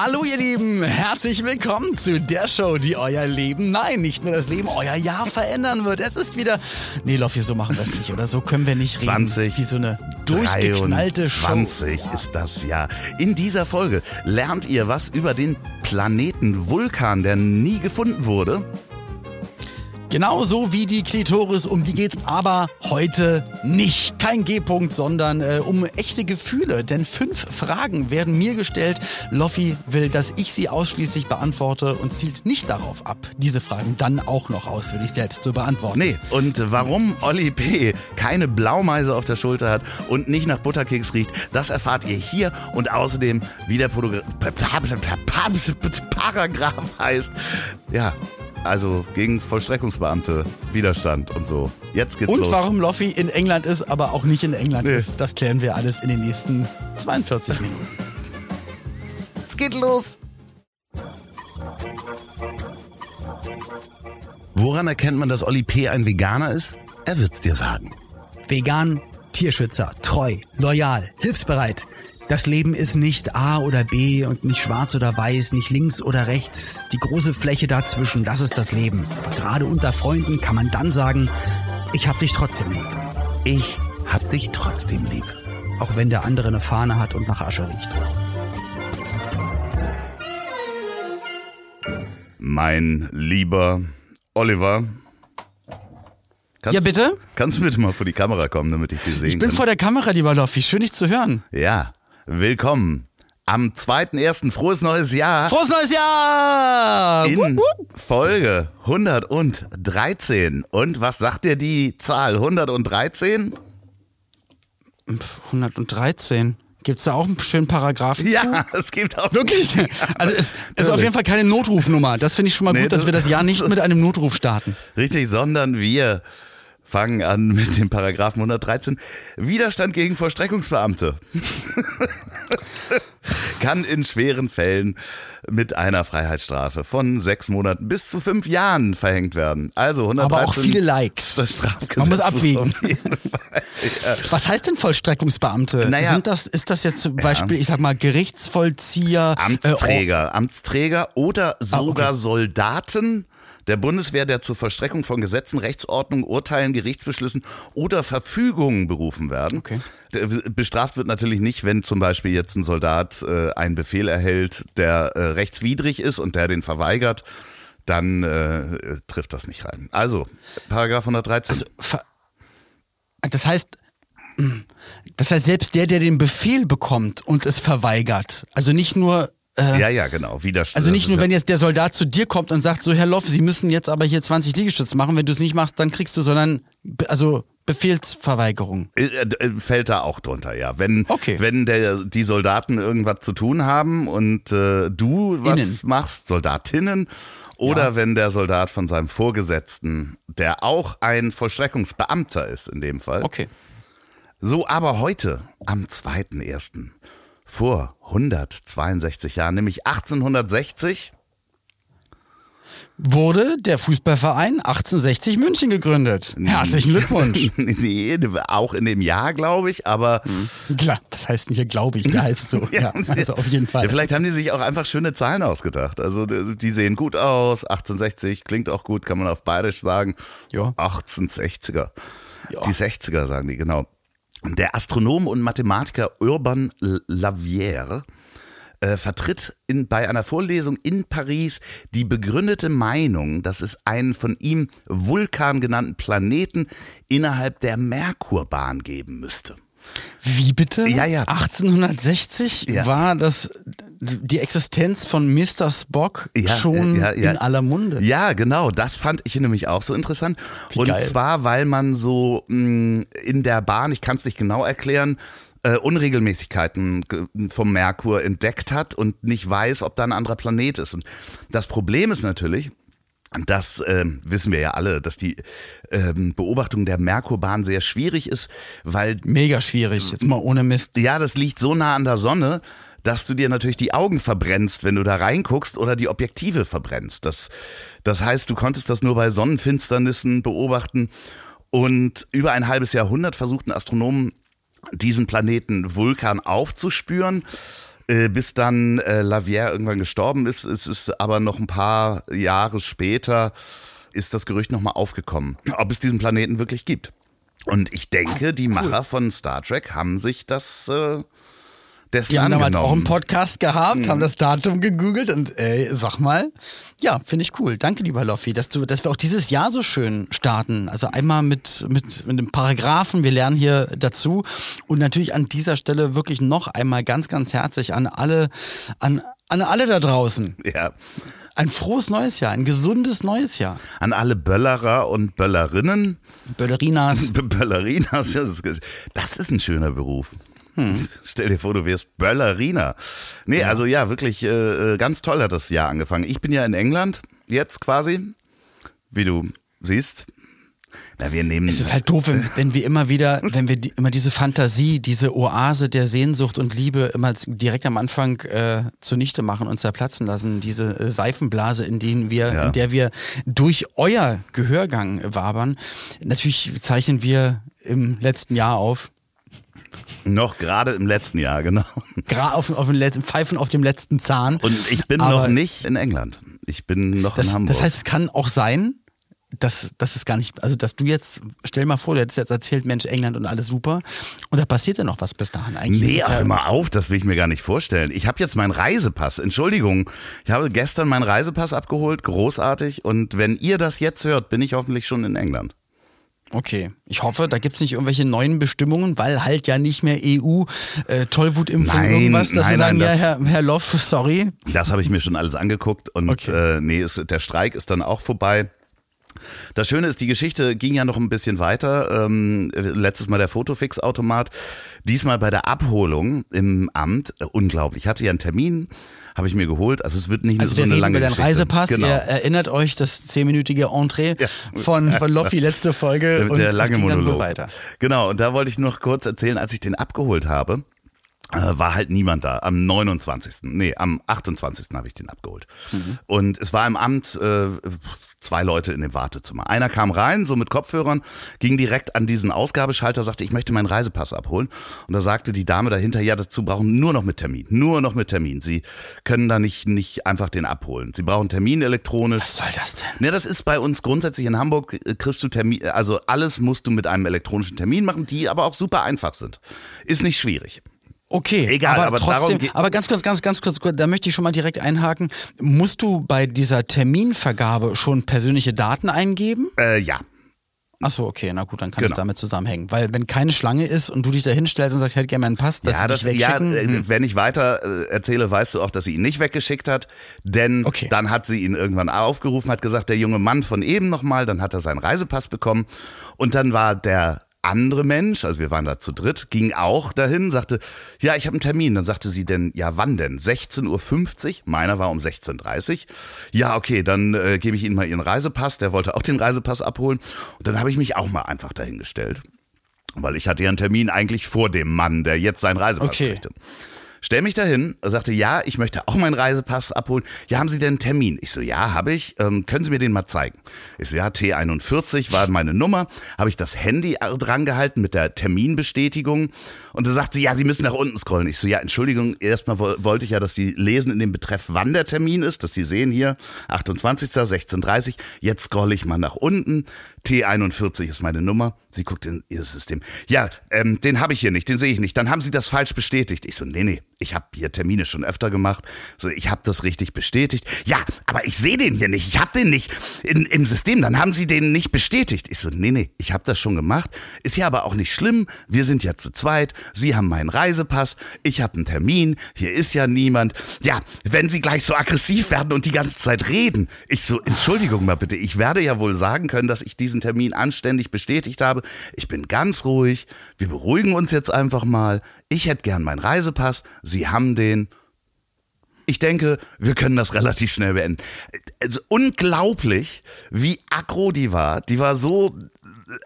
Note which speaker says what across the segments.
Speaker 1: Hallo ihr Lieben, herzlich willkommen zu der Show, die euer Leben, nein, nicht nur das Leben, euer Jahr verändern wird. Es ist wieder, nee Loffi, so machen wir es nicht, oder so können wir nicht reden.
Speaker 2: 20,
Speaker 1: Wie so eine durchgeknallte Show.
Speaker 2: 20 ist das Jahr. In dieser Folge lernt ihr was über den Planeten Vulkan, der nie gefunden wurde.
Speaker 1: Genauso wie die Klitoris, um die geht's aber heute nicht. Kein G-Punkt, sondern äh, um echte Gefühle. Denn fünf Fragen werden mir gestellt. Loffi will, dass ich sie ausschließlich beantworte und zielt nicht darauf ab, diese Fragen dann auch noch ausführlich selbst zu beantworten.
Speaker 2: Nee, und warum Olli P. keine Blaumeise auf der Schulter hat und nicht nach Butterkeks riecht, das erfahrt ihr hier und außerdem, wie der Pa- Paragraph heißt. Ja, also gegen Vollstreckungsbeamte, Widerstand und so. Jetzt geht's
Speaker 1: Und
Speaker 2: los.
Speaker 1: warum Loffi in England ist, aber auch nicht in England
Speaker 2: Nee.
Speaker 1: ist, das klären wir alles in den nächsten 42 Minuten.
Speaker 2: Es geht los. Woran erkennt man, dass Olli P. ein Veganer ist? Er wird's dir sagen.
Speaker 1: Vegan, Tierschützer, treu, loyal, hilfsbereit. Das Leben ist nicht A oder B und nicht schwarz oder weiß, nicht links oder rechts. Die große Fläche dazwischen, das ist das Leben. Aber gerade unter Freunden kann man dann sagen, ich hab dich trotzdem lieb.
Speaker 2: Ich hab dich trotzdem lieb.
Speaker 1: Auch wenn der andere eine Fahne hat und nach Asche riecht.
Speaker 2: Mein lieber Oliver. Kannst,
Speaker 1: Ja, bitte?
Speaker 2: Kannst du bitte mal vor die Kamera kommen, damit ich dich sehen
Speaker 1: Ich bin
Speaker 2: kann?
Speaker 1: vor der Kamera, lieber Loffi. Schön, dich zu hören.
Speaker 2: ja, willkommen. Am 2.1. Frohes neues Jahr.
Speaker 1: Frohes neues Jahr!
Speaker 2: in
Speaker 1: Wupp, wupp.
Speaker 2: Folge 113. Und was sagt dir die Zahl 113?
Speaker 1: Pff, 113. Gibt's da auch einen schönen Paragraphen zu?
Speaker 2: Ja, es gibt auch
Speaker 1: Wirklich? Also es ist auf jeden Fall keine Notrufnummer. Das finde ich schon mal
Speaker 2: Nee,
Speaker 1: gut, dass
Speaker 2: das-
Speaker 1: wir das Jahr nicht mit einem Notruf starten.
Speaker 2: Richtig, sondern wir fangen an mit dem Paragraphen 113. Widerstand gegen Vollstreckungsbeamte. Kann in schweren Fällen mit einer Freiheitsstrafe von sechs Monaten bis zu fünf Jahren verhängt werden. Also 113.
Speaker 1: Aber auch viele Likes.
Speaker 2: Strafgesetz
Speaker 1: Man muss abwägen.
Speaker 2: Ja.
Speaker 1: Was heißt denn Vollstreckungsbeamte?
Speaker 2: Naja.
Speaker 1: Sind das, ist das jetzt zum Beispiel, ich sag mal, Gerichtsvollzieher? äh,
Speaker 2: Amtsträger, Amtsträger oder
Speaker 1: Ah,
Speaker 2: sogar Soldaten der Bundeswehr, der zur Vollstreckung von Gesetzen, Rechtsordnungen, Urteilen, Gerichtsbeschlüssen oder Verfügungen berufen werden.
Speaker 1: Okay.
Speaker 2: Bestraft wird natürlich nicht, wenn zum Beispiel jetzt ein Soldat äh, einen Befehl erhält, der äh, rechtswidrig ist und der den verweigert, dann äh, trifft das nicht rein. Also, Paragraph 113.
Speaker 1: Also, das heißt, das heißt, selbst der, der den Befehl bekommt und es verweigert, also nicht nur, äh,
Speaker 2: ja, ja, genau. Widerstand.
Speaker 1: also nicht nur, wenn jetzt der Soldat zu dir kommt und sagt, so Herr Loff, Sie müssen jetzt aber hier 20 Liegestütze machen, wenn du es nicht machst, dann kriegst du, sondern, also Befehlsverweigerung.
Speaker 2: Äh, äh, Fällt da auch drunter, ja. Wenn,
Speaker 1: Okay.
Speaker 2: wenn der, die Soldaten irgendwas zu tun haben und äh, du was
Speaker 1: Innen.
Speaker 2: machst, Soldatinnen, oder wenn der Soldat von seinem Vorgesetzten, der auch ein Vollstreckungsbeamter ist in dem Fall.
Speaker 1: Okay.
Speaker 2: So, aber heute, am 2.1., vor 162 Jahren, nämlich 1860,
Speaker 1: Wurde der Fußballverein 1860 München gegründet. Herzlichen Glückwunsch.
Speaker 2: nee, auch in dem Jahr, glaube ich, aber
Speaker 1: Klar, das heißt nicht, glaube ich, der heißt so. Ja, also auf jeden Fall.
Speaker 2: Ja, vielleicht haben die sich auch einfach schöne Zahlen ausgedacht. Also die die sehen gut aus, 1860 klingt auch gut, kann man auf Bayerisch sagen.
Speaker 1: Ja.
Speaker 2: 1860er.
Speaker 1: Ja.
Speaker 2: Die 60er sagen die, genau. Der Astronom und Mathematiker Urban L- Lavière äh, vertritt in, bei einer Vorlesung in Paris die begründete Meinung, dass es einen von ihm Vulkan genannten Planeten innerhalb der Merkurbahn geben müsste.
Speaker 1: Wie bitte?
Speaker 2: Ja, ja.
Speaker 1: 1860
Speaker 2: Ja.
Speaker 1: war das die Existenz von Mr. Spock
Speaker 2: Ja,
Speaker 1: schon
Speaker 2: ja,
Speaker 1: in aller Munde.
Speaker 2: Ja, genau. Das fand ich nämlich auch so interessant.
Speaker 1: Wie
Speaker 2: Und
Speaker 1: geil.
Speaker 2: zwar, weil man so mh, in der Bahn, ich kann es nicht genau erklären, äh, Unregelmäßigkeiten ge- vom Merkur entdeckt hat und nicht weiß, ob da ein anderer Planet ist. Und das Problem ist natürlich, das ähm, wissen wir ja alle, dass die ähm, Beobachtung der Merkurbahn sehr schwierig ist, weil
Speaker 1: Mega schwierig, jetzt mal ohne Mist.
Speaker 2: ja, das liegt so nah an der Sonne, dass du dir natürlich die Augen verbrennst, wenn du da reinguckst oder die Objektive verbrennst. Das, das heißt, du konntest das nur bei Sonnenfinsternissen beobachten. Und über ein halbes Jahrhundert versuchten Astronomen, diesen Planeten Vulkan aufzuspüren. Äh, bis dann äh, Lavière irgendwann gestorben ist. Es ist aber noch ein paar Jahre später ist das Gerücht nochmal aufgekommen, ob es diesen Planeten wirklich gibt. Und ich denke, die Macher von Star Trek haben sich das äh, dessen
Speaker 1: Die haben damals auch einen Podcast gehabt,
Speaker 2: Mhm.
Speaker 1: haben das Datum gegoogelt und äh, sag mal, ja, finde ich cool. Danke, lieber Loffi, dass du, dass wir auch dieses Jahr so schön starten. Also einmal mit, mit, mit dem Paragraphen, wir lernen hier dazu. Und natürlich an dieser Stelle wirklich noch einmal ganz, ganz herzlich an alle, an, an alle da draußen.
Speaker 2: ja.
Speaker 1: Ein frohes neues Jahr, ein gesundes neues Jahr.
Speaker 2: An alle Böllerer und Böllerinnen.
Speaker 1: Böllerinas.
Speaker 2: Böllerinas, das ist ein schöner Beruf.
Speaker 1: Hm.
Speaker 2: Stell dir vor, du wirst Bölleriner. Nee, also ja, wirklich äh, äh, ganz toll hat das Jahr angefangen. Ich bin ja in England jetzt quasi, wie du siehst. Na, wir nehmen.
Speaker 1: Es ist halt doof, wenn, wenn wir immer wieder, wenn wir die, immer diese Fantasie, diese Oase der Sehnsucht und Liebe immer direkt am Anfang äh, zunichte machen und zerplatzen lassen. Diese äh, Seifenblase, in, denen wir,
Speaker 2: Ja.
Speaker 1: in der wir durch euer Gehörgang wabern. Natürlich zeichnen wir im letzten Jahr auf.
Speaker 2: Noch gerade im letzten Jahr, genau.
Speaker 1: Gerade auf, auf letzten, Pfeifen auf dem letzten Zahn.
Speaker 2: Und ich bin
Speaker 1: Aber
Speaker 2: noch nicht in England. Ich bin noch
Speaker 1: das,
Speaker 2: in Hamburg.
Speaker 1: das heißt, es kann auch sein, dass, dass es gar nicht, also dass du jetzt, stell mal vor, du hättest jetzt erzählt, Mensch, England und alles super. Und da passiert ja noch was bis dahin. Eigentlich
Speaker 2: Nee,
Speaker 1: ist
Speaker 2: ach,
Speaker 1: ja,
Speaker 2: hör mal auf, das will ich mir gar nicht vorstellen. Ich habe jetzt meinen Reisepass. Entschuldigung, ich habe gestern meinen Reisepass abgeholt, großartig. Und wenn ihr das jetzt hört, bin ich hoffentlich schon in England.
Speaker 1: Okay, ich hoffe, da gibt's nicht irgendwelche neuen Bestimmungen, weil halt ja nicht mehr EU, äh, Tollwutimpfung,
Speaker 2: Nein,
Speaker 1: irgendwas, dass sie
Speaker 2: nein,
Speaker 1: sagen,
Speaker 2: nein,
Speaker 1: ja,
Speaker 2: das-
Speaker 1: Herr, Herr Loff, sorry.
Speaker 2: Das habe ich mir schon alles angeguckt und
Speaker 1: Okay.
Speaker 2: äh, nee, ist, der Streik ist dann auch vorbei. Das Schöne ist, die Geschichte ging ja noch ein bisschen weiter. Ähm, letztes Mal der Fotofix-Automat. Diesmal bei der Abholung im Amt. Äh, unglaublich. Ich hatte ja einen Termin, habe ich mir geholt. Also es wird nicht
Speaker 1: Also
Speaker 2: so eine lange
Speaker 1: über deinen
Speaker 2: Geschichte.
Speaker 1: Reisepass.
Speaker 2: Genau.
Speaker 1: Ihr erinnert euch das zehnminütige Entree
Speaker 2: Ja.
Speaker 1: von, von Loffi, letzte Folge.
Speaker 2: Der,
Speaker 1: und
Speaker 2: der lange Monolog.
Speaker 1: weiter.
Speaker 2: Genau, und da wollte ich noch kurz erzählen, als ich den abgeholt habe, war halt niemand da. Am 29. Nee, am 28. habe ich den abgeholt.
Speaker 1: Mhm.
Speaker 2: Und es war im Amt äh, zwei Leute in dem Wartezimmer. Einer kam rein, so mit Kopfhörern, ging direkt an diesen Ausgabeschalter, sagte, ich möchte meinen Reisepass abholen. Und da sagte die Dame dahinter, ja, dazu brauchen nur noch mit Termin. Nur noch mit Termin. Sie können da nicht, nicht einfach den abholen. Sie brauchen Termin elektronisch.
Speaker 1: Was soll das denn?
Speaker 2: Ne, das ist bei uns grundsätzlich in Hamburg, äh, kriegst du Termin, also alles musst du mit einem elektronischen Termin machen, die aber auch super einfach sind. Ist nicht schwierig.
Speaker 1: Okay,
Speaker 2: Egal,
Speaker 1: aber,
Speaker 2: aber
Speaker 1: trotzdem, aber ganz kurz, ganz, ganz kurz, da möchte ich schon mal direkt einhaken. Musst du bei dieser Terminvergabe schon persönliche Daten eingeben?
Speaker 2: Äh, ja.
Speaker 1: Ach so, okay, na gut, dann kann es
Speaker 2: Genau.
Speaker 1: damit zusammenhängen. Weil wenn keine Schlange ist und du dich da hinstellst und sagst, ich hätte gerne meinen Pass, dass
Speaker 2: ja,
Speaker 1: sie
Speaker 2: das,
Speaker 1: dich
Speaker 2: ja,
Speaker 1: wegschicken.
Speaker 2: äh,
Speaker 1: hm.
Speaker 2: wenn ich weiter äh, erzähle, weißt du auch, dass sie ihn nicht weggeschickt hat, denn
Speaker 1: Okay.
Speaker 2: dann hat sie ihn irgendwann aufgerufen, hat gesagt, der junge Mann von eben nochmal, dann hat er seinen Reisepass bekommen und dann war der andere Mensch, also wir waren da zu dritt, ging auch dahin, sagte, ja, ich habe einen Termin. Dann sagte sie denn, ja, wann denn? 16.50 Uhr? Meiner war um 16.30 Uhr. Ja, okay, dann äh, gebe ich Ihnen mal Ihren Reisepass. Der wollte auch den Reisepass abholen. Und dann habe ich mich auch mal einfach dahingestellt. Weil ich hatte ja einen Termin eigentlich vor dem Mann, der jetzt seinen Reisepass
Speaker 1: Okay.
Speaker 2: kriegte. Stell mich dahin, sagte, ja, ich möchte auch meinen Reisepass abholen. Ja, haben Sie denn einen Termin? Ich so, ja, habe ich. Ähm, können Sie mir den mal zeigen? Ich so, ja, T41 war meine Nummer. Habe ich das Handy dran gehalten mit der Terminbestätigung. Und da sagt sie, ja, Sie müssen nach unten scrollen. Ich so, ja, Entschuldigung, erstmal wo- wollte ich ja, dass Sie lesen in dem Betreff, wann der Termin ist, dass Sie sehen hier, 28. 16.30 Jetzt scrolle ich mal nach unten. T41 ist meine Nummer. Sie guckt in ihr System. Ja, ähm, den habe ich hier nicht, den sehe ich nicht. Dann haben Sie das falsch bestätigt. Ich so, nee, nee, ich habe hier Termine schon öfter gemacht. So, ich habe das richtig bestätigt. Ja, aber ich sehe den hier nicht. Ich habe den nicht in, im System. Dann haben Sie den nicht bestätigt. Ich so, nee, nee, ich habe das schon gemacht. Ist ja aber auch nicht schlimm. Wir sind ja zu zweit. Sie haben meinen Reisepass. Ich habe einen Termin. Hier ist ja niemand. Ja, wenn Sie gleich so aggressiv werden und die ganze Zeit reden. Ich so, Entschuldigung mal bitte. Ich werde ja wohl sagen können, dass ich diesen Termin anständig bestätigt habe. Ich bin ganz ruhig. Wir beruhigen uns jetzt einfach mal. Ich hätte gern meinen Reisepass. Sie haben den. Ich denke, wir können das relativ schnell beenden. Also unglaublich, wie aggro die war. Die war so,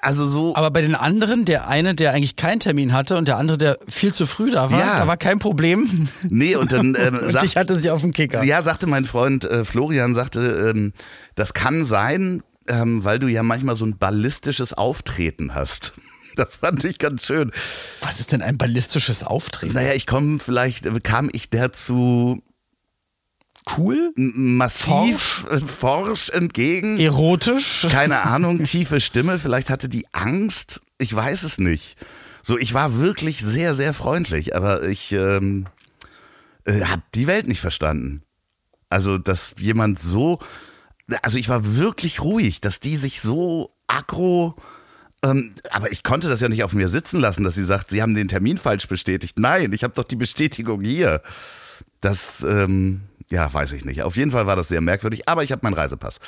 Speaker 2: also so.
Speaker 1: Aber bei den anderen, der eine, der eigentlich keinen Termin hatte und der andere, der viel zu früh da war,
Speaker 2: Ja.
Speaker 1: da war kein Problem.
Speaker 2: Nee, und dann ähm,
Speaker 1: Und
Speaker 2: sagt-
Speaker 1: ich hatte sie auf dem Kicker.
Speaker 2: Ja, sagte mein Freund äh, Florian, sagte, ähm, das kann sein, ähm, weil du ja manchmal so ein ballistisches Auftreten hast. Das fand ich ganz schön.
Speaker 1: Was ist denn ein ballistisches Auftreten?
Speaker 2: Naja, ich komme vielleicht, kam ich der zu
Speaker 1: Cool?
Speaker 2: massiv forsch, forsch entgegen.
Speaker 1: Erotisch?
Speaker 2: Keine Ahnung, tiefe Stimme, vielleicht hatte die Angst. Ich weiß es nicht. So, ich war wirklich sehr, sehr freundlich, aber ich ähm, äh, habe die Welt nicht verstanden. Also, dass jemand so, also ich war wirklich ruhig, dass die sich so aggro, ähm, aber ich konnte das ja nicht auf mir sitzen lassen, dass sie sagt, sie haben den Termin falsch bestätigt. Nein, ich habe doch die Bestätigung hier. Das, ähm, ja, weiß ich nicht. Auf jeden Fall war das sehr merkwürdig, aber ich habe meinen Reisepass.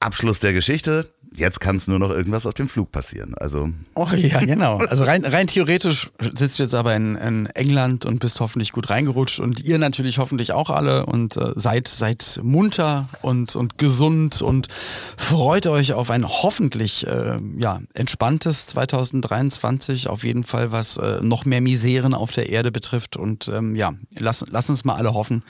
Speaker 2: Abschluss der Geschichte. Jetzt kann es nur noch irgendwas auf dem Flug passieren. Also.
Speaker 1: Oh ja, genau. Also rein, rein theoretisch sitzt du jetzt aber in, in England und bist hoffentlich gut reingerutscht und ihr natürlich hoffentlich auch alle und äh, seid, seid munter und, und gesund und freut euch auf ein hoffentlich äh, ja, entspanntes 2023. Auf jeden Fall, was äh, noch mehr Miseren auf der Erde betrifft. Und ähm, ja, lass, lass uns mal alle hoffen,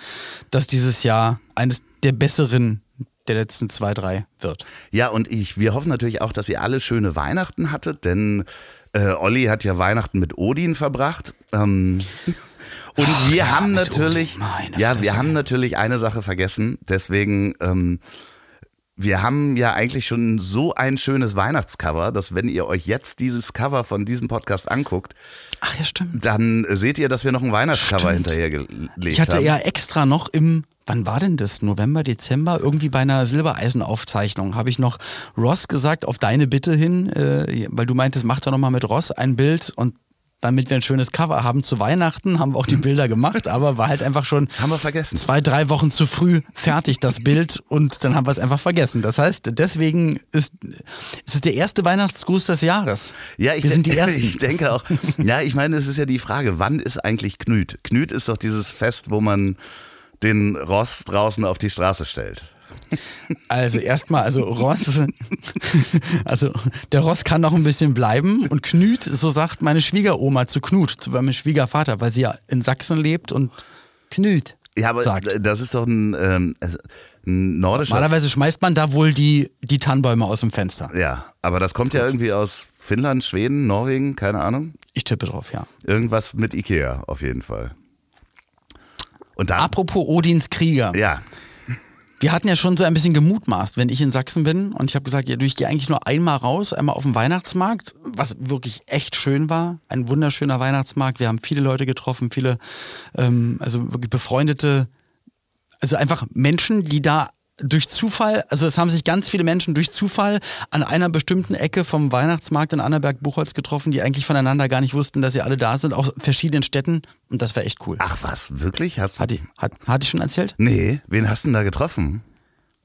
Speaker 1: dass dieses Jahr eines der besseren der letzten zwei, drei wird.
Speaker 2: Ja, und ich, wir hoffen natürlich auch, dass ihr alle schöne Weihnachten hattet, denn äh, Olli hat ja Weihnachten mit Odin verbracht. Ähm, und Ach, wir ja, haben natürlich, ja, wir haben natürlich eine Sache vergessen. Deswegen, ähm, wir haben ja eigentlich schon so ein schönes Weihnachtscover, dass wenn ihr euch jetzt dieses Cover von diesem Podcast anguckt,
Speaker 1: Ach ja, stimmt.
Speaker 2: dann seht ihr, dass wir noch ein Weihnachtscover stimmt. hinterher gelegt haben.
Speaker 1: Ich hatte ja extra noch im wann war denn das? November, Dezember? Irgendwie bei einer Silbereisenaufzeichnung habe ich noch Ross gesagt, auf deine Bitte hin, äh, weil du meintest, mach doch nochmal mit Ross ein Bild und damit wir ein schönes Cover haben zu Weihnachten, haben wir auch die Bilder gemacht, aber war halt einfach schon
Speaker 2: haben wir vergessen.
Speaker 1: zwei, drei Wochen zu früh fertig, das Bild, und dann haben wir es einfach vergessen. Das heißt, deswegen ist, ist es der erste Weihnachtsgruß des Jahres.
Speaker 2: Ja, ich, wir sind die Ersten. ich denke auch. Ja, ich meine, es ist ja die Frage, wann ist eigentlich Knüt? Knüt ist doch dieses Fest, wo man den Ross draußen auf die Straße stellt?
Speaker 1: Also erstmal, also Ross, also der Ross kann noch ein bisschen bleiben und Knüt, so sagt meine Schwiegeroma zu Knut, zu meinem Schwiegervater, weil sie ja in Sachsen lebt und Knüt.
Speaker 2: Ja, aber sagt. das ist doch ein, ähm, ein nordischer.
Speaker 1: Normalerweise schmeißt man da wohl die, die Tannenbäume aus dem Fenster.
Speaker 2: Ja, aber das kommt ja irgendwie aus Finnland, Schweden, Norwegen, keine Ahnung.
Speaker 1: Ich tippe drauf, ja.
Speaker 2: Irgendwas mit Ikea auf jeden Fall.
Speaker 1: Und dann, Apropos Odins Krieger.
Speaker 2: Ja.
Speaker 1: Wir hatten ja schon so ein bisschen gemutmaßt, wenn ich in Sachsen bin und ich habe gesagt, ja, du, ich gehe eigentlich nur einmal raus, einmal auf den Weihnachtsmarkt, was wirklich echt schön war. Ein wunderschöner Weihnachtsmarkt. Wir haben viele Leute getroffen, viele, ähm, also wirklich befreundete, also einfach Menschen, die da durch Zufall, also es haben sich ganz viele Menschen durch Zufall an einer bestimmten Ecke vom Weihnachtsmarkt in Annaberg-Buchholz getroffen, die eigentlich voneinander gar nicht wussten, dass sie alle da sind, aus verschiedenen Städten. Und das war echt cool.
Speaker 2: Ach was, wirklich? Hast
Speaker 1: du hat, die, hat, hatte ich schon erzählt?
Speaker 2: Nee, wen hast du denn da getroffen?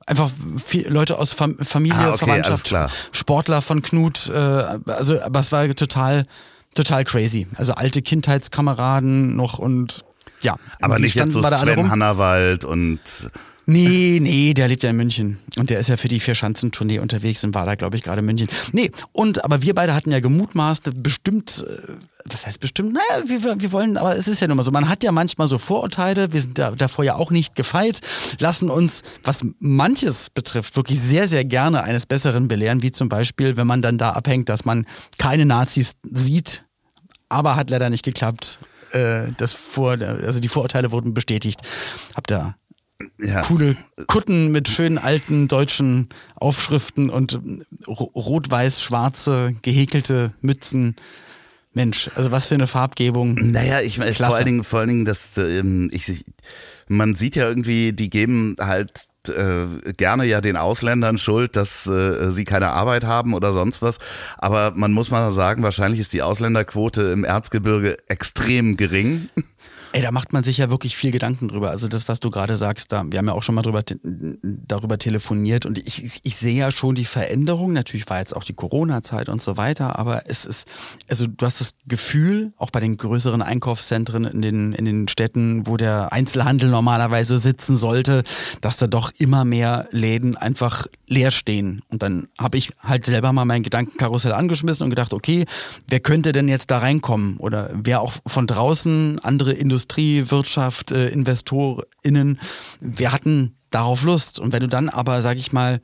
Speaker 1: Einfach viel, Leute aus Fam Familie, ah, okay, Verwandtschaft, Sportler von Knut, äh, also aber es war total, total crazy. Also alte Kindheitskameraden noch und ja.
Speaker 2: Aber nicht jetzt so Sven Hannawald und
Speaker 1: Nee, nee, der lebt ja in München. Und der ist ja für die Vier-Schanzentournee unterwegs und war da, glaube ich, gerade in München. Nee, und aber wir beide hatten ja gemutmaßt, bestimmt, äh, was heißt bestimmt? Naja, wir, wir wollen, aber es ist ja nun mal so, man hat ja manchmal so Vorurteile, wir sind da, davor ja auch nicht gefeit, lassen uns, was manches betrifft, wirklich sehr, sehr gerne eines Besseren belehren, wie zum Beispiel, wenn man dann da abhängt, dass man keine Nazis sieht, aber hat leider nicht geklappt. Äh, das vor, also die Vorurteile wurden bestätigt. Habt ihr ja. coole Kutten mit schönen alten deutschen Aufschriften und rot-weiß-schwarze gehäkelte Mützen. Mensch, also was für eine Farbgebung.
Speaker 2: Naja, ich meine, vor allen Dingen, vor allen Dingen, dass ähm, ich, man sieht ja irgendwie, die geben halt äh, gerne ja den Ausländern Schuld, dass äh, sie keine Arbeit haben oder sonst was. Aber man muss mal sagen, wahrscheinlich ist die Ausländerquote im Erzgebirge extrem gering.
Speaker 1: Ey, da macht man sich ja wirklich viel Gedanken drüber. Also das, was du gerade sagst, da, wir haben ja auch schon mal drüber, darüber telefoniert und ich, ich, ich sehe ja schon die Veränderung. Natürlich war jetzt auch die Corona-Zeit und so weiter, aber es ist, also du hast das Gefühl, auch bei den größeren Einkaufszentren in den, in den Städten, wo der Einzelhandel normalerweise sitzen sollte, dass da doch immer mehr Läden einfach leer stehen. Und dann habe ich halt selber mal mein Gedankenkarussell angeschmissen und gedacht, okay, wer könnte denn jetzt da reinkommen? Oder wer auch von draußen andere Industrie Industrie, Wirtschaft, äh, InvestorInnen, wir hatten darauf Lust. Und wenn du dann aber, sag ich mal,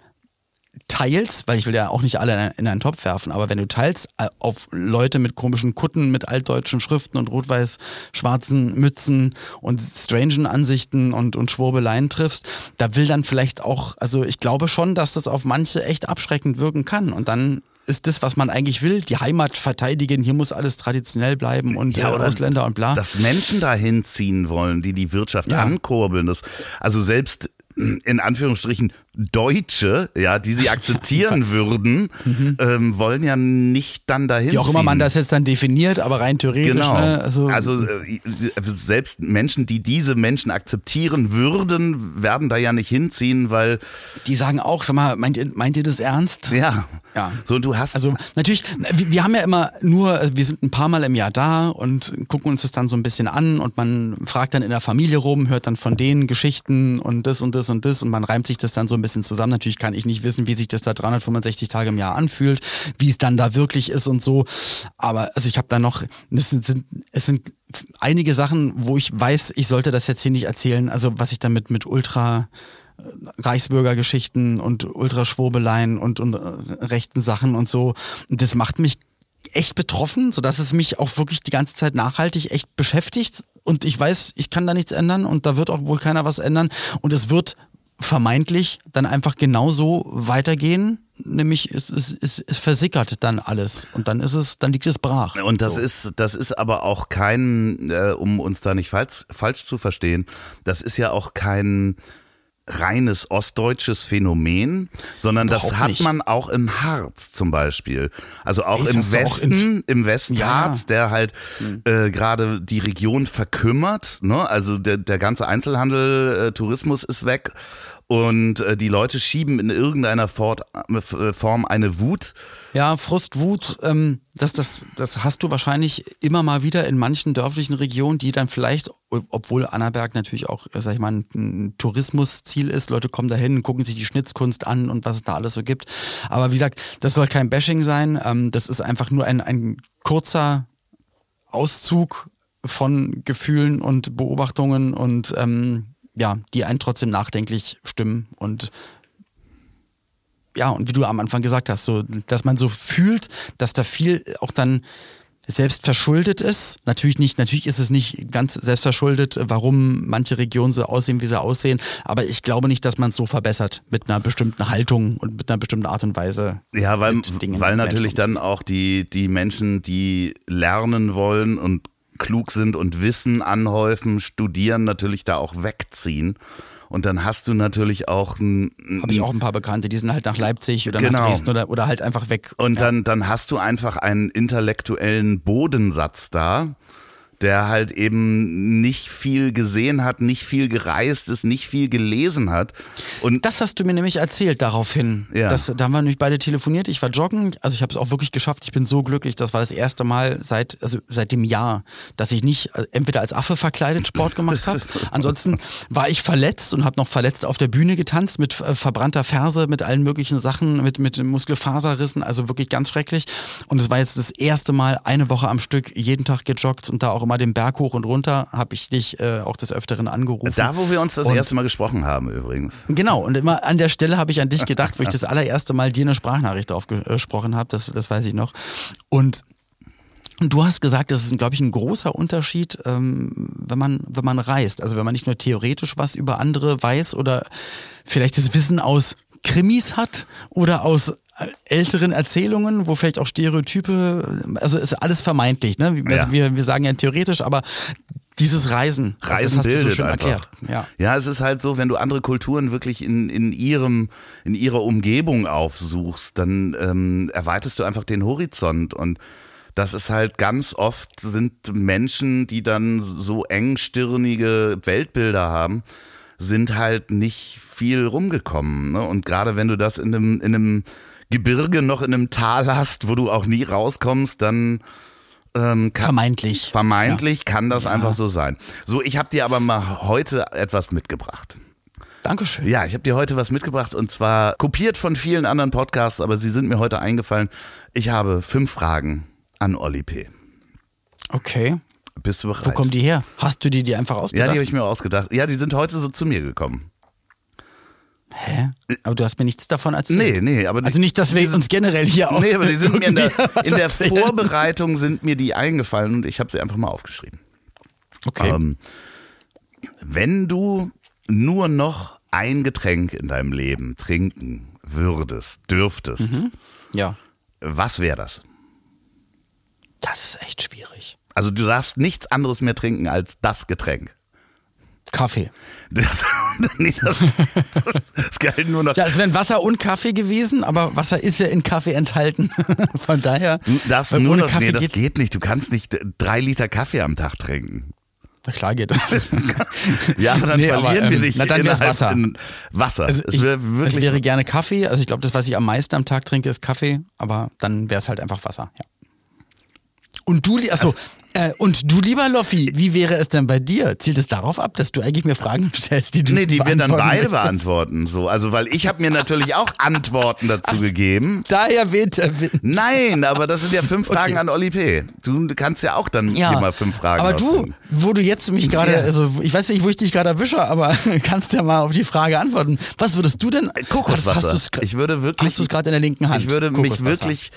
Speaker 1: teilst, weil ich will ja auch nicht alle in einen Topf werfen, aber wenn du teilst äh, auf Leute mit komischen Kutten, mit altdeutschen Schriften und rot-weiß-schwarzen Mützen und strangen Ansichten und, und Schwurbeleien triffst, da will dann vielleicht auch, also ich glaube schon, dass das auf manche echt abschreckend wirken kann und dann ist das, was man eigentlich will, die Heimat verteidigen, hier muss alles traditionell bleiben und ja, äh, Ausländer und bla.
Speaker 2: Dass Menschen dahin ziehen wollen, die die Wirtschaft ja. ankurbeln. Das, also selbst in Anführungsstrichen Deutsche, ja, die sie akzeptieren würden, mhm. ähm, wollen ja nicht dann dahin.
Speaker 1: Wie auch immer man das jetzt dann definiert, aber rein theoretisch.
Speaker 2: Genau. Ne? Also, also äh, selbst Menschen, die diese Menschen akzeptieren würden, werden da ja nicht hinziehen, weil.
Speaker 1: Die sagen auch, sag mal, meint ihr, meint ihr das ernst?
Speaker 2: Ja. Ja. So, und du hast.
Speaker 1: Also natürlich, wir, wir haben ja immer nur, wir sind ein paar Mal im Jahr da und gucken uns das dann so ein bisschen an und man fragt dann in der Familie rum, hört dann von denen Geschichten und das und das und das und man reimt sich das dann so ein bisschen zusammen. Natürlich kann ich nicht wissen, wie sich das da 365 Tage im Jahr anfühlt, wie es dann da wirklich ist und so. Aber also ich habe da noch, es sind, es sind einige Sachen, wo ich weiß, ich sollte das jetzt hier nicht erzählen. Also was ich damit mit Ultra Reichsbürgergeschichten und Ultraschwurbeleien und, und äh, rechten Sachen und so. Das macht mich echt betroffen, sodass es mich auch wirklich die ganze Zeit nachhaltig echt beschäftigt. Und ich weiß, ich kann da nichts ändern und da wird auch wohl keiner was ändern. Und es wird vermeintlich dann einfach genauso weitergehen. Nämlich es, es, es, es versickert dann alles und dann ist es, dann liegt es brach.
Speaker 2: Und das so. ist, das ist aber auch kein, äh, um uns da nicht falsch, falsch zu verstehen, das ist ja auch kein reines ostdeutsches Phänomen, sondern Überhaupt das hat nicht. man auch im Harz zum Beispiel. Also auch Ey, im Westen, im Westharz, ja. der halt hm. äh, gerade die Region verkümmert. Ne? Also der, der ganze Einzelhandel, äh, Tourismus ist weg und äh, die Leute schieben in irgendeiner Fort, äh, Form eine Wut.
Speaker 1: Ja, Frust, Wut, ähm, das, das, das hast du wahrscheinlich immer mal wieder in manchen dörflichen Regionen, die dann vielleicht, obwohl Annaberg natürlich auch, sag ich mal, ein, ein Tourismusziel ist, Leute kommen dahin, gucken sich die Schnitzkunst an und was es da alles so gibt. Aber wie gesagt, das soll kein Bashing sein, ähm, das ist einfach nur ein, ein kurzer Auszug von Gefühlen und Beobachtungen und ähm, ja, die einen trotzdem nachdenklich stimmen und ja, und wie du am Anfang gesagt hast, so, dass man so fühlt, dass da viel auch dann selbst verschuldet ist. Natürlich nicht, natürlich ist es nicht ganz selbst verschuldet, warum manche Regionen so aussehen, wie sie aussehen. Aber ich glaube nicht, dass man es so verbessert mit einer bestimmten Haltung und mit einer bestimmten Art und Weise.
Speaker 2: Ja, weil, weil natürlich dann auch die, die Menschen, die lernen wollen und klug sind und Wissen anhäufen, studieren, natürlich da auch wegziehen. Und dann hast du natürlich auch ein.
Speaker 1: Habe ich auch ein paar Bekannte, die sind halt nach Leipzig oder genau. nach Dresden oder, oder halt einfach weg.
Speaker 2: Und ja. dann, dann hast du einfach einen intellektuellen Bodensatz da der halt eben nicht viel gesehen hat, nicht viel gereist ist, nicht viel gelesen hat.
Speaker 1: Und das hast du mir nämlich erzählt daraufhin. Ja. Das, da haben wir nämlich beide telefoniert. Ich war joggen, also ich habe es auch wirklich geschafft. Ich bin so glücklich. Das war das erste Mal seit also seit dem Jahr, dass ich nicht äh, entweder als Affe verkleidet Sport gemacht habe. Ansonsten war ich verletzt und habe noch verletzt auf der Bühne getanzt mit äh, verbrannter Ferse, mit allen möglichen Sachen, mit mit Muskelfaserrissen. Also wirklich ganz schrecklich. Und es war jetzt das erste Mal eine Woche am Stück jeden Tag gejoggt und da auch immer den Berg hoch und runter, habe ich dich äh, auch des Öfteren angerufen.
Speaker 2: Da, wo wir uns das und, erste Mal gesprochen haben übrigens.
Speaker 1: Genau, und immer an der Stelle habe ich an dich gedacht, wo ich das allererste Mal dir eine Sprachnachricht aufgesprochen habe, das, das weiß ich noch. Und Du hast gesagt, das ist, glaube ich, ein großer Unterschied, ähm, wenn man wenn man reist. Also wenn man nicht nur theoretisch was über andere weiß oder vielleicht das Wissen aus Krimis hat oder aus älteren Erzählungen, wo vielleicht auch Stereotype, also ist alles vermeintlich, ne? Also ja. wir, wir sagen ja theoretisch, aber dieses Reisen,
Speaker 2: Reisen das hast du so einfach. erklärt. Ja. ja, es ist halt so, wenn du andere Kulturen wirklich in, in ihrem, in ihrer Umgebung aufsuchst, dann ähm, erweiterst du einfach den Horizont und das ist halt ganz oft sind Menschen, die dann so engstirnige Weltbilder haben, sind halt nicht viel rumgekommen. Ne? Und gerade wenn du das in einem, in einem Gebirge noch in einem Tal hast, wo du auch nie rauskommst, dann
Speaker 1: ähm, kann, vermeintlich.
Speaker 2: Vermeintlich ja. kann das ja. einfach so sein. So, ich habe dir aber mal heute etwas mitgebracht.
Speaker 1: Dankeschön.
Speaker 2: Ja, ich habe dir heute was mitgebracht und zwar kopiert von vielen anderen Podcasts, aber sie sind mir heute eingefallen. Ich habe fünf Fragen an Olli P.
Speaker 1: Okay.
Speaker 2: Bist du bereit?
Speaker 1: Wo kommen die her? Hast du die dir einfach ausgedacht?
Speaker 2: Ja, die habe ich mir ausgedacht. Ja, die sind heute so zu mir gekommen.
Speaker 1: Hä? Aber du hast mir nichts davon erzählt.
Speaker 2: Nee, nee, aber
Speaker 1: Also nicht, dass wir uns generell hier auch.
Speaker 2: Nee, aber die sind mir in der, in der. Vorbereitung sind mir die eingefallen und ich habe sie einfach mal aufgeschrieben.
Speaker 1: Okay.
Speaker 2: Ähm, wenn du nur noch ein Getränk in deinem Leben trinken würdest, dürftest,
Speaker 1: ja.
Speaker 2: was wäre das?
Speaker 1: Das ist echt schwierig.
Speaker 2: Also du darfst nichts anderes mehr trinken als das Getränk.
Speaker 1: Kaffee.
Speaker 2: Das, nee, das, das galt nur noch.
Speaker 1: Ja, es wären Wasser und Kaffee gewesen, aber Wasser ist ja in Kaffee enthalten. Von daher.
Speaker 2: Du darfst nur
Speaker 1: ohne
Speaker 2: noch,
Speaker 1: Kaffee
Speaker 2: nee, das
Speaker 1: geht,
Speaker 2: geht nicht. Du kannst nicht drei Liter Kaffee am Tag trinken.
Speaker 1: Na klar geht das.
Speaker 2: Ja, aber dann
Speaker 1: Nee, aber,
Speaker 2: verlieren wir
Speaker 1: ähm,
Speaker 2: dich
Speaker 1: na, dann
Speaker 2: innerhalb
Speaker 1: Wasser.
Speaker 2: Wasser.
Speaker 1: Also
Speaker 2: es
Speaker 1: ich,
Speaker 2: wäre
Speaker 1: es
Speaker 2: wirklich
Speaker 1: wäre gerne Kaffee. Also ich glaube, das, was ich am meisten am Tag trinke, ist Kaffee, aber dann wäre es halt einfach Wasser, ja. Und du, achso, äh, und du, lieber Loffi, wie wäre es denn bei dir? Zielt es darauf ab, dass du eigentlich mir Fragen stellst, die du
Speaker 2: Nee, die wir dann beide
Speaker 1: möchtest?
Speaker 2: beantworten. So. Also, weil ich habe mir natürlich auch Antworten dazu gegeben.
Speaker 1: Daher weht der Wind.
Speaker 2: Nein, aber das sind ja fünf Fragen
Speaker 1: Okay.
Speaker 2: an Oli P. Du kannst ja auch dann
Speaker 1: Ja,
Speaker 2: hier mal fünf Fragen
Speaker 1: aber du,
Speaker 2: aussuchen.
Speaker 1: wo du jetzt mich gerade,
Speaker 2: Ja.
Speaker 1: also ich weiß nicht, wo ich dich gerade erwische, aber kannst ja mal auf die Frage antworten. Was würdest du denn?
Speaker 2: Kokoswasser.
Speaker 1: Hast, hast
Speaker 2: ich würde wirklich.
Speaker 1: Hast du es gerade in der linken Hand?
Speaker 2: Ich würde mich wirklich.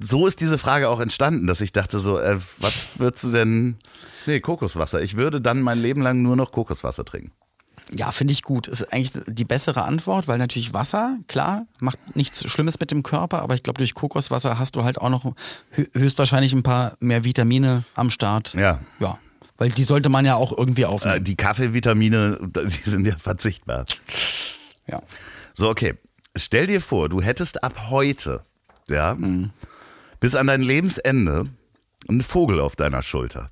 Speaker 2: So ist diese Frage auch entstanden, dass ich dachte so, äh, was würdest du denn? Nee, Kokoswasser. Ich würde dann mein Leben lang nur noch Kokoswasser trinken.
Speaker 1: Ja, finde ich gut. Ist eigentlich die bessere Antwort, weil natürlich Wasser, klar, macht nichts Schlimmes mit dem Körper, aber ich glaube, durch Kokoswasser hast du halt auch noch hö- höchstwahrscheinlich ein paar mehr Vitamine am Start.
Speaker 2: Ja.
Speaker 1: Ja. Weil die sollte man ja auch irgendwie
Speaker 2: Äh,
Speaker 1: aufnehmen.
Speaker 2: die Kaffeevitamine, die sind ja verzichtbar.
Speaker 1: ja.
Speaker 2: So, okay. Stell dir vor, du hättest ab heute, ja,
Speaker 1: Mhm.
Speaker 2: bis an dein Lebensende einen Vogel auf deiner Schulter.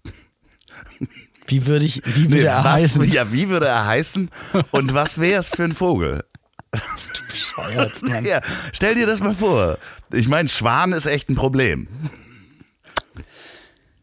Speaker 1: Wie würde ich, wie würde
Speaker 2: Nee,
Speaker 1: er
Speaker 2: was,
Speaker 1: heißen?
Speaker 2: Ja, wie würde er heißen? Und was wäre es für ein Vogel?
Speaker 1: Bist du bescheuert, Mann.
Speaker 2: Ja, stell dir das mal vor. Ich meine, Schwan ist echt ein Problem.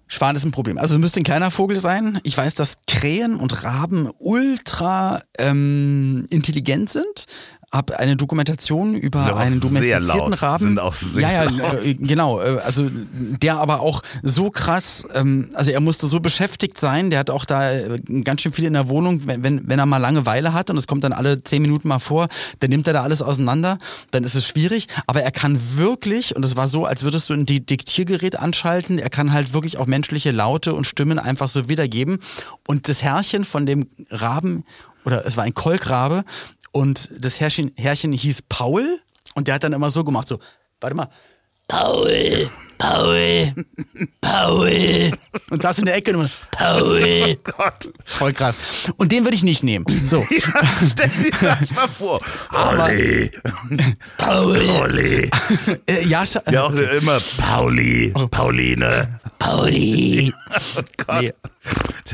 Speaker 1: Schwan ist ein Problem. Also es müsste ein kleiner Vogel sein. Ich weiß, dass Krähen und Raben ultra ähm, intelligent sind. Hab eine Dokumentation über einen
Speaker 2: sehr
Speaker 1: domestizierten
Speaker 2: laut.
Speaker 1: Raben.
Speaker 2: Sind auch sehr
Speaker 1: ja, ja, äh, genau. Äh, also der aber auch so krass, ähm, also er musste so beschäftigt sein. Der hat auch da äh, ganz schön viel in der Wohnung, wenn, wenn, wenn er mal Langeweile hat und es kommt dann alle zehn Minuten mal vor, dann nimmt er da alles auseinander. Dann ist es schwierig. Aber er kann wirklich, und es war so, als würdest du ein Di- Diktiergerät anschalten, er kann halt wirklich auch menschliche Laute und Stimmen einfach so wiedergeben. Und das Herrchen von dem Raben, oder es war ein Kolkrabe, und das Herrchen, Herrchen hieß Paul und der hat dann immer so gemacht, so, warte mal, Paul, Paul, Paul. Und saß in der Ecke und immer, Paul.
Speaker 2: Gott.
Speaker 1: Voll krass. Und den würde ich nicht nehmen. So,
Speaker 2: Ja, stell dir das mal vor.
Speaker 1: Aber-
Speaker 2: Olli.
Speaker 1: Paul.
Speaker 2: Olli.
Speaker 1: Äh, ja,
Speaker 2: Ja, auch immer Pauli,
Speaker 1: Oh.
Speaker 2: Pauline.
Speaker 1: Pauli.
Speaker 2: Oh Gott.
Speaker 1: Nee.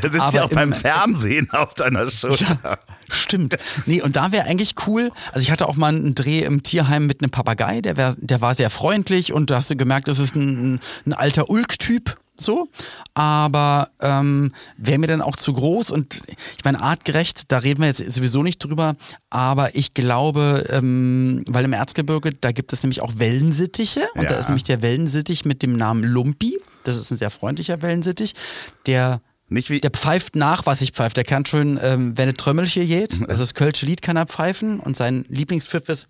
Speaker 2: Der sitzt
Speaker 1: Aber
Speaker 2: ja auch beim
Speaker 1: im-
Speaker 2: Fernsehen auf deiner Schulter.
Speaker 1: Stimmt. Nee, und da wäre eigentlich cool. Also ich hatte auch mal einen Dreh im Tierheim mit einem Papagei, der, wär, der war sehr freundlich und da hast du gemerkt, das ist ein, ein alter Ulk-Typ. So, aber ähm, wäre mir dann auch zu groß und ich meine, artgerecht, da reden wir jetzt sowieso nicht drüber, aber ich glaube, ähm, weil im Erzgebirge, da gibt es nämlich auch Wellensittiche und da
Speaker 2: Ja.
Speaker 1: ist nämlich der Wellensittich mit dem Namen Lumpi, das ist ein sehr freundlicher Wellensittich, der der pfeift nach, was ich pfeift. Der kann schon, ähm, wenn eine Trömmelche geht, also das Kölsche Lied kann er pfeifen und sein Lieblingspfiff ist.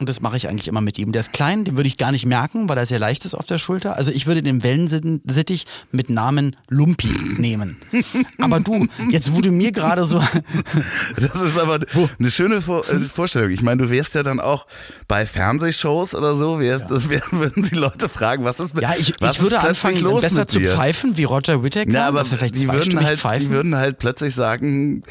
Speaker 1: Und das mache ich eigentlich immer mit ihm. Der ist klein, den würde ich gar nicht merken, weil er sehr leicht ist auf der Schulter. Also ich würde den Wellensittich mit Namen Lumpi nehmen. Aber du, jetzt du mir gerade so,
Speaker 2: Das ist aber eine schöne Vor äh, Vorstellung. Ich meine, du wärst ja dann auch bei Fernsehshows oder so, wär, wär, würden die Leute fragen, was ist mit
Speaker 1: ja, ich,
Speaker 2: was
Speaker 1: ich würde anfangen,
Speaker 2: los
Speaker 1: besser zu pfeifen wie Roger Whittaker.
Speaker 2: Ja, aber
Speaker 1: dass wir vielleicht
Speaker 2: die würden, halt,
Speaker 1: pfeifen.
Speaker 2: die würden halt plötzlich sagen,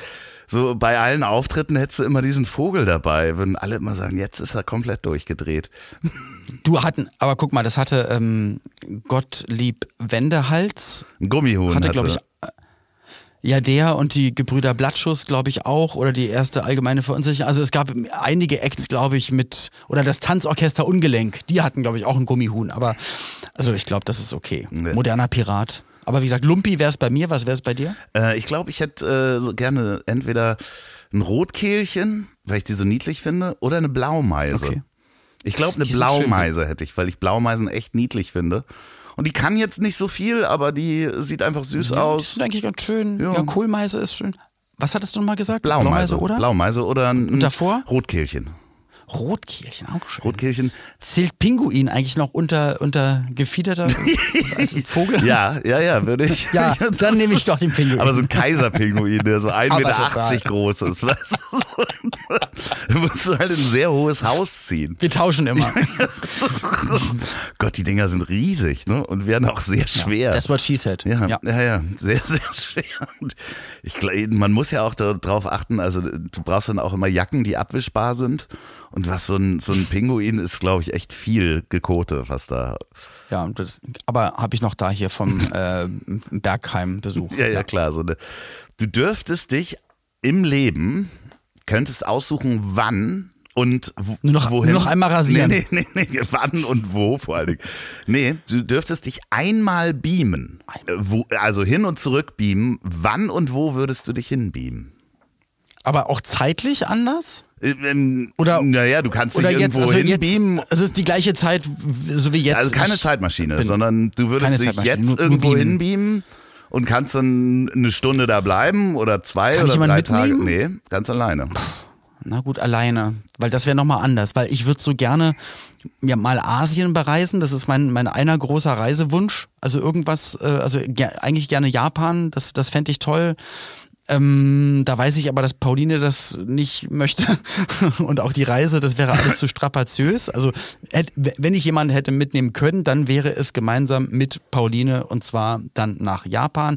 Speaker 2: so bei allen Auftritten hättest du immer diesen Vogel dabei. Würden alle immer sagen, jetzt ist er komplett durchgedreht.
Speaker 1: Du hatten, aber guck mal, das hatte ähm, Gottlieb Wendehals,
Speaker 2: Ein Gummihuhn
Speaker 1: hatte,
Speaker 2: hatte.
Speaker 1: glaube ich, äh, ja, der und die Gebrüder Blattschuss, glaube ich, auch. Oder die erste allgemeine Verunsicherung. Also es gab einige Acts, glaube ich, mit, oder das Tanzorchester Ungelenk, die hatten, glaube ich, auch ein Gummihuhn. Aber, also ich glaube, das ist okay.
Speaker 2: Nee.
Speaker 1: Moderner Pirat. Aber wie gesagt, Lumpi wäre es bei mir, was wäre es bei dir?
Speaker 2: Äh, ich glaube, ich hätte äh, so gerne entweder ein Rotkehlchen, weil ich die so niedlich finde, oder eine Blaumeise.
Speaker 1: Okay.
Speaker 2: Ich glaube, eine
Speaker 1: Die sind schön.
Speaker 2: Blaumeise hätte ich, weil ich Blaumeisen echt niedlich finde. Und die kann jetzt nicht so viel, aber die sieht einfach süß
Speaker 1: Die
Speaker 2: aus.
Speaker 1: sind eigentlich ganz schön.
Speaker 2: Ja.
Speaker 1: Ja, Kohlmeise ist schön. was hattest du nochmal gesagt?
Speaker 2: Blaumeise, oder? Blaumeise oder ein
Speaker 1: Und davor?
Speaker 2: Rotkehlchen.
Speaker 1: Rotkehlchen, auch schön.
Speaker 2: Rotkehlchen.
Speaker 1: Zählt Pinguin eigentlich noch unter, unter gefiederter Vogel?
Speaker 2: Ja, ja, ja, würde ich.
Speaker 1: Ja, dann nehme ich doch den Pinguin.
Speaker 2: Aber so ein Kaiserpinguin, der so 1,80
Speaker 1: Aber
Speaker 2: Meter groß ist. Weißt du? Da musst du halt in ein sehr hohes Haus ziehen.
Speaker 1: Wir tauschen immer.
Speaker 2: Gott, die Dinger sind riesig, ne? Und werden auch sehr schwer.
Speaker 1: That's what she said.
Speaker 2: Ja, ja, ja, sehr, sehr schwer. Und ich, man muss ja auch darauf achten, also du brauchst dann auch immer Jacken, die abwischbar sind. Und was so ein, so ein Pinguin ist, glaube ich, echt viel Gekote, was da.
Speaker 1: Ja, das, aber habe ich noch da hier vom äh, Bergheim-Besuch.
Speaker 2: Ja, ja, klar. So eine, du dürftest dich im Leben, könntest aussuchen, wann und wo,
Speaker 1: Nur noch-
Speaker 2: wohin.
Speaker 1: nur noch einmal rasieren.
Speaker 2: Nee, nee, nee, nee, wann und wo vor allen Dingen. Nee, du dürftest dich einmal beamen. Wo, also hin und zurück beamen. Wann und wo würdest du dich hinbeamen?
Speaker 1: Aber auch zeitlich anders?
Speaker 2: Äh, ähm,
Speaker 1: Oder-
Speaker 2: naja, du kannst dich
Speaker 1: jetzt,
Speaker 2: irgendwo
Speaker 1: also jetzt,
Speaker 2: hinbeamen.
Speaker 1: es ist die gleiche Zeit, so wie jetzt.
Speaker 2: Also keine Zeitmaschine, sondern du würdest dich jetzt
Speaker 1: nur- nur
Speaker 2: irgendwo
Speaker 1: beamen.
Speaker 2: hinbeamen und kannst dann eine Stunde da bleiben oder zwei
Speaker 1: Kann
Speaker 2: oder drei Tage.
Speaker 1: mitnehmen?
Speaker 2: Nee, ganz alleine.
Speaker 1: Na gut, alleine. Weil das wäre nochmal anders. Weil ich würde so gerne ja, mal Asien bereisen. Das ist mein, mein einer großer Reisewunsch. Also irgendwas, äh, also ger eigentlich gerne Japan. Das, das fände ich toll. Ähm, da weiß ich aber, dass Pauline das nicht möchte und auch die Reise, das wäre alles zu strapaziös. Also wenn ich jemanden hätte mitnehmen können, dann wäre es gemeinsam mit Pauline und zwar dann nach Japan.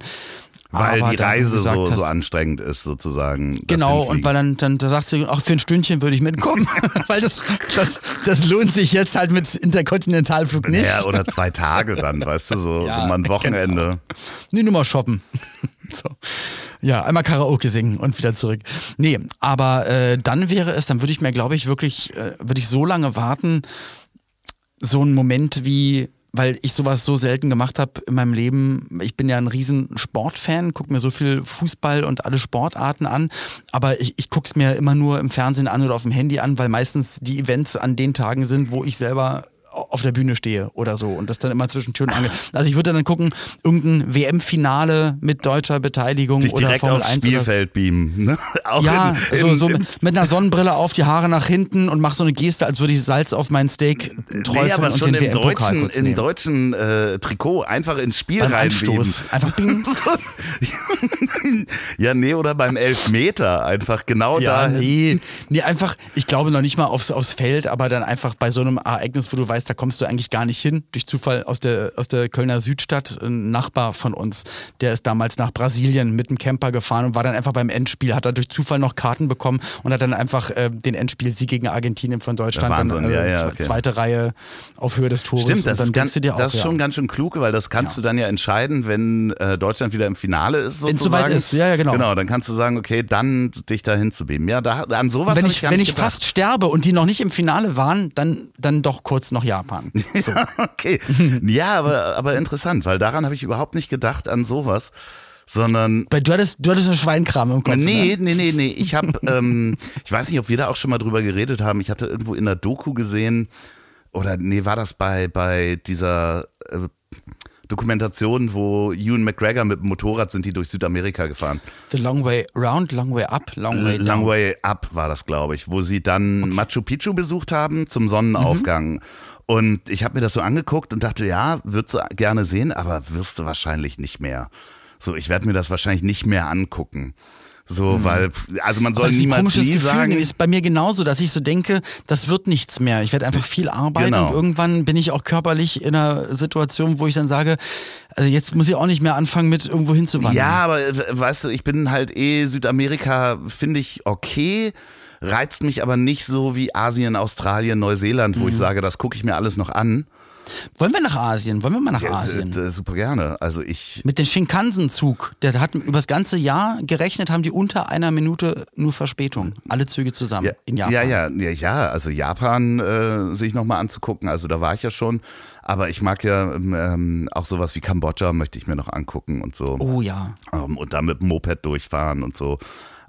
Speaker 2: Weil
Speaker 1: Aber
Speaker 2: die Reise
Speaker 1: gesagt
Speaker 2: so, so anstrengend ist, sozusagen.
Speaker 1: Genau, und weil dann, dann da sagt sie, auch für ein Stündchen würde ich mitkommen, weil das, das, das lohnt sich jetzt halt mit Interkontinentalflug nicht.
Speaker 2: Ja, oder zwei Tage dann, weißt du, so,
Speaker 1: Ja,
Speaker 2: so mal ein Wochenende.
Speaker 1: Nee, nur mal shoppen. So. Ja, einmal Karaoke singen und wieder zurück. Nee, aber äh, dann wäre es, dann würde ich mir, glaube ich, wirklich, äh, würde ich so lange warten, so ein Moment wie, weil ich sowas so selten gemacht habe in meinem Leben. Ich bin ja ein riesen Sportfan, gucke mir so viel Fußball und alle Sportarten an, aber ich, ich gucke es mir immer nur im Fernsehen an oder auf dem Handy an, weil meistens die Events an den Tagen sind, wo ich selber auf der Bühne stehe oder so und das dann immer zwischen Tür und Angel. Also ich würde dann gucken, irgendein WM-Finale mit deutscher Beteiligung
Speaker 2: Dich
Speaker 1: oder
Speaker 2: direkt
Speaker 1: Formel
Speaker 2: aufs
Speaker 1: 1 oder
Speaker 2: Spielfeld beamen. Ne?
Speaker 1: Ja,
Speaker 2: in,
Speaker 1: so, so mit, mit einer Sonnenbrille auf, die Haare nach hinten und mach so eine Geste, als würde ich Salz auf mein Steak träufeln
Speaker 2: Nee, aber
Speaker 1: und
Speaker 2: schon
Speaker 1: den
Speaker 2: im deutschen, im deutschen äh, Trikot einfach ins Spiel
Speaker 1: Beim
Speaker 2: reinbeamen.
Speaker 1: Anstoß. Einfach bing.
Speaker 2: Ja, nee, oder beim Elfmeter einfach genau
Speaker 1: Ja,
Speaker 2: da.
Speaker 1: nee, nee, einfach, ich glaube noch nicht mal aufs, aufs Feld, aber dann einfach bei so einem Ereignis, wo du weißt, da kommst du eigentlich gar nicht hin. Durch Zufall aus der, aus der Kölner Südstadt, ein Nachbar von uns, der ist damals nach Brasilien mit dem Camper gefahren und war dann einfach beim Endspiel, hat er durch Zufall noch Karten bekommen und hat dann einfach äh, den Endspiel-Sieg gegen Argentinien von Deutschland,
Speaker 2: Ja, Wahnsinn,
Speaker 1: dann, äh,
Speaker 2: ja, ja, okay.
Speaker 1: zweite Reihe auf Höhe des Tores.
Speaker 2: Stimmt, das, ist, ganz,
Speaker 1: auch,
Speaker 2: das ist
Speaker 1: ja.
Speaker 2: schon ganz schön klug, weil das kannst
Speaker 1: Ja.
Speaker 2: du dann ja entscheiden, wenn äh, Deutschland wieder im Finale ist.
Speaker 1: Wenn's
Speaker 2: sozusagen.
Speaker 1: soweit ist, ja, ja, genau.
Speaker 2: Genau, dann kannst du sagen, okay, dann dich da hinzubeamen. Ja, da, an sowas
Speaker 1: wenn ich,
Speaker 2: gar
Speaker 1: wenn ich
Speaker 2: gedacht.
Speaker 1: fast sterbe und die noch nicht im Finale waren, dann, dann doch kurz noch Japan. So.
Speaker 2: Okay. Ja, aber, aber interessant, weil daran habe ich überhaupt nicht gedacht an sowas, sondern
Speaker 1: Weil du hattest, du hattest einen Schweinkram im Kopf.
Speaker 2: Nee,
Speaker 1: Ne?
Speaker 2: nee, nee, nee. Ich habe, ähm, ich weiß nicht, ob wir da auch schon mal drüber geredet haben. Ich hatte irgendwo in der Doku gesehen, oder nee, war das bei, bei dieser äh, Dokumentation, wo Ewan McGregor mit dem Motorrad sind die durch Südamerika gefahren.
Speaker 1: The long way round, long way up, long way down.
Speaker 2: Long Way Up war das, glaube ich, wo sie dann Machu Picchu besucht haben zum Sonnenaufgang.
Speaker 1: Mhm.
Speaker 2: Und ich habe mir das so angeguckt und dachte, ja, würdest du gerne sehen, aber wirst du wahrscheinlich nicht mehr. So, ich werde mir das wahrscheinlich nicht mehr angucken. So, weil, also man soll niemals nie
Speaker 1: Gefühl,
Speaker 2: sagen.
Speaker 1: ist bei mir genauso, dass ich so denke, das wird nichts mehr. Ich werde einfach viel arbeiten
Speaker 2: Genau.
Speaker 1: und irgendwann bin ich auch körperlich in einer Situation, wo ich dann sage, also jetzt muss ich auch nicht mehr anfangen mit irgendwo hinzuwandern.
Speaker 2: Ja, aber äh, weißt du, ich bin halt eh Südamerika, finde ich okay, reizt mich aber nicht so wie Asien, Australien, Neuseeland, wo
Speaker 1: Mhm.
Speaker 2: ich sage, das gucke ich mir alles noch an.
Speaker 1: Wollen wir nach Asien? Wollen wir mal nach
Speaker 2: Ja,
Speaker 1: Asien?
Speaker 2: super gerne. Also ich,
Speaker 1: Mit dem Shinkansen-Zug, der hat übers ganze Jahr gerechnet, haben die unter einer Minute nur Verspätung. Alle Züge zusammen
Speaker 2: ja,
Speaker 1: in Japan.
Speaker 2: ja, ja, ja, ja, also Japan äh, sich nochmal anzugucken, also da war ich ja schon. Aber ich mag ja ähm, ähm, auch sowas wie Kambodscha, möchte ich mir noch angucken und so.
Speaker 1: Oh ja.
Speaker 2: Ähm, und da mit dem Moped durchfahren und so.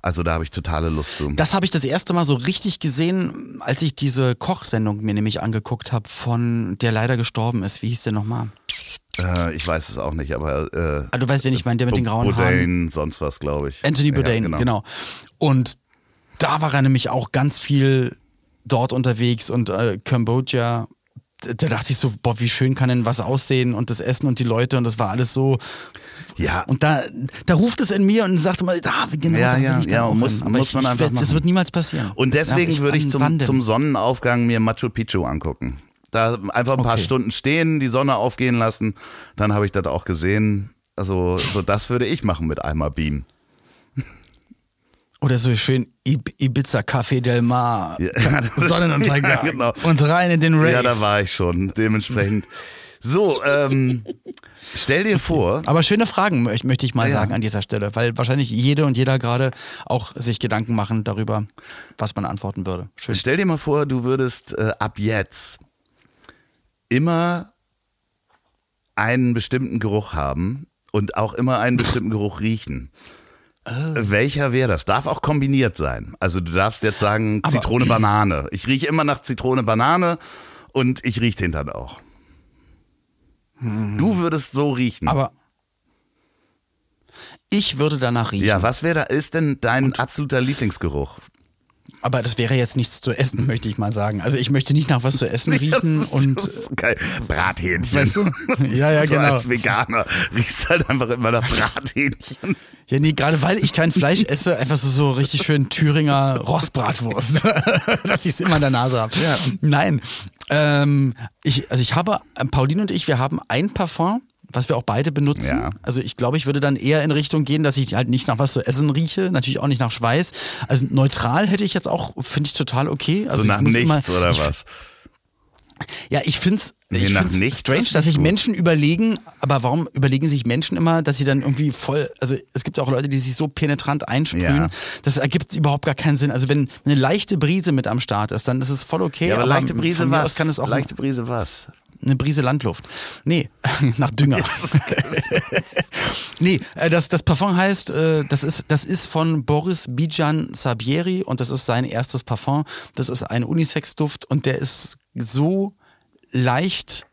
Speaker 2: Also da habe ich totale Lust zu.
Speaker 1: Das habe ich das erste Mal so richtig gesehen, als ich diese Kochsendung mir nämlich angeguckt habe von der leider gestorben ist. Wie hieß der nochmal?
Speaker 2: Äh, ich weiß es auch nicht, aber. Äh,
Speaker 1: ah, du weißt, wen ich meine, der mit den grauen
Speaker 2: Bourdain,
Speaker 1: Haaren.
Speaker 2: sonst was, glaube ich.
Speaker 1: Anthony Bourdain,
Speaker 2: ja, genau.
Speaker 1: genau. Und da war er nämlich auch ganz viel dort unterwegs und äh, Kambodscha. Da da dachte ich so, boah, wie schön kann denn was aussehen und das Essen und die Leute und das war alles so.
Speaker 2: Ja,
Speaker 1: Und da, da ruft es in mir und sagt mal, da, genau,
Speaker 2: Ja, ja,
Speaker 1: ich
Speaker 2: ja,
Speaker 1: auch
Speaker 2: muss- muss
Speaker 1: ich,
Speaker 2: man
Speaker 1: ich
Speaker 2: einfach
Speaker 1: Das
Speaker 2: machen.
Speaker 1: wird niemals passieren.
Speaker 2: Und deswegen
Speaker 1: Ja,
Speaker 2: würde ich zum, zum Sonnenaufgang mir Machu Picchu angucken. Da einfach ein paar
Speaker 1: Okay.
Speaker 2: Stunden stehen, die Sonne aufgehen lassen, dann habe ich das auch gesehen. Also, so das würde ich machen mit einmal Beam.
Speaker 1: Oder so schön Ib Ibiza Café del Mar,
Speaker 2: Ja,
Speaker 1: Sonnenuntergang
Speaker 2: Ja, genau.
Speaker 1: und rein in den Rave.
Speaker 2: Ja, da war ich schon. Dementsprechend. So, ähm, stell dir vor,
Speaker 1: Aber schöne Fragen möch- möchte ich mal
Speaker 2: Ja.
Speaker 1: sagen an dieser Stelle, weil wahrscheinlich jede und jeder gerade auch sich Gedanken machen darüber, was man antworten würde. Schön.
Speaker 2: stell dir mal vor, du würdest äh, ab jetzt immer einen bestimmten Geruch haben und auch immer einen bestimmten Geruch riechen.
Speaker 1: Oh.
Speaker 2: Welcher wäre das? Darf auch kombiniert sein. Also du darfst jetzt sagen
Speaker 1: Aber-
Speaker 2: Zitrone, Banane. Ich rieche immer nach Zitrone, Banane und ich rieche den dann auch. Du würdest so riechen.
Speaker 1: Hm. Aber ich würde danach riechen.
Speaker 2: ja, was wäre da? Ist denn dein absoluter Lieblingsgeruch?
Speaker 1: Aber das wäre jetzt nichts zu essen, möchte ich mal sagen. Also ich möchte nicht nach was zu essen riechen
Speaker 2: das,
Speaker 1: und
Speaker 2: das ist geil. Brathähnchen.
Speaker 1: Weißt du? Ja, ja,
Speaker 2: so
Speaker 1: genau.
Speaker 2: Als Veganer riechst halt einfach immer nach Brathähnchen.
Speaker 1: Ja, nee, gerade weil ich kein Fleisch esse, einfach so, so richtig schön Thüringer Rostbratwurst, dass ich es immer in der Nase habe.
Speaker 2: Ja.
Speaker 1: Nein, ähm, ich, also ich habe, Pauline und ich, wir haben ein Parfum, was wir auch beide benutzen.
Speaker 2: Ja.
Speaker 1: Also ich glaube, ich würde dann eher in Richtung gehen, dass ich halt nicht nach was zu essen rieche, natürlich auch nicht nach Schweiß. Also neutral hätte ich jetzt auch, finde ich total okay. Also
Speaker 2: so nach nichts
Speaker 1: immer,
Speaker 2: oder
Speaker 1: ich,
Speaker 2: was?
Speaker 1: Ja, ich
Speaker 2: Nee, nach
Speaker 1: find's
Speaker 2: nichts
Speaker 1: strange, dass sich. Menschen überlegen, aber warum überlegen sich Menschen immer, dass sie dann irgendwie voll, also es gibt auch Leute, die sich so penetrant einsprühen,
Speaker 2: Ja.
Speaker 1: das ergibt überhaupt gar keinen Sinn. Also wenn eine leichte Brise mit am Start ist, dann ist es voll okay.
Speaker 2: Ja, aber, leichte Brise was?
Speaker 1: kann es auch
Speaker 2: leichte Brise was?
Speaker 1: Eine Brise Landluft. Nee, nach Dünger. nee, äh, das, das Parfum heißt, äh, das ist, das ist von Boris Bijan Sabieri und das ist sein erstes Parfum. Das ist ein Unisex-Duft und der ist so leicht.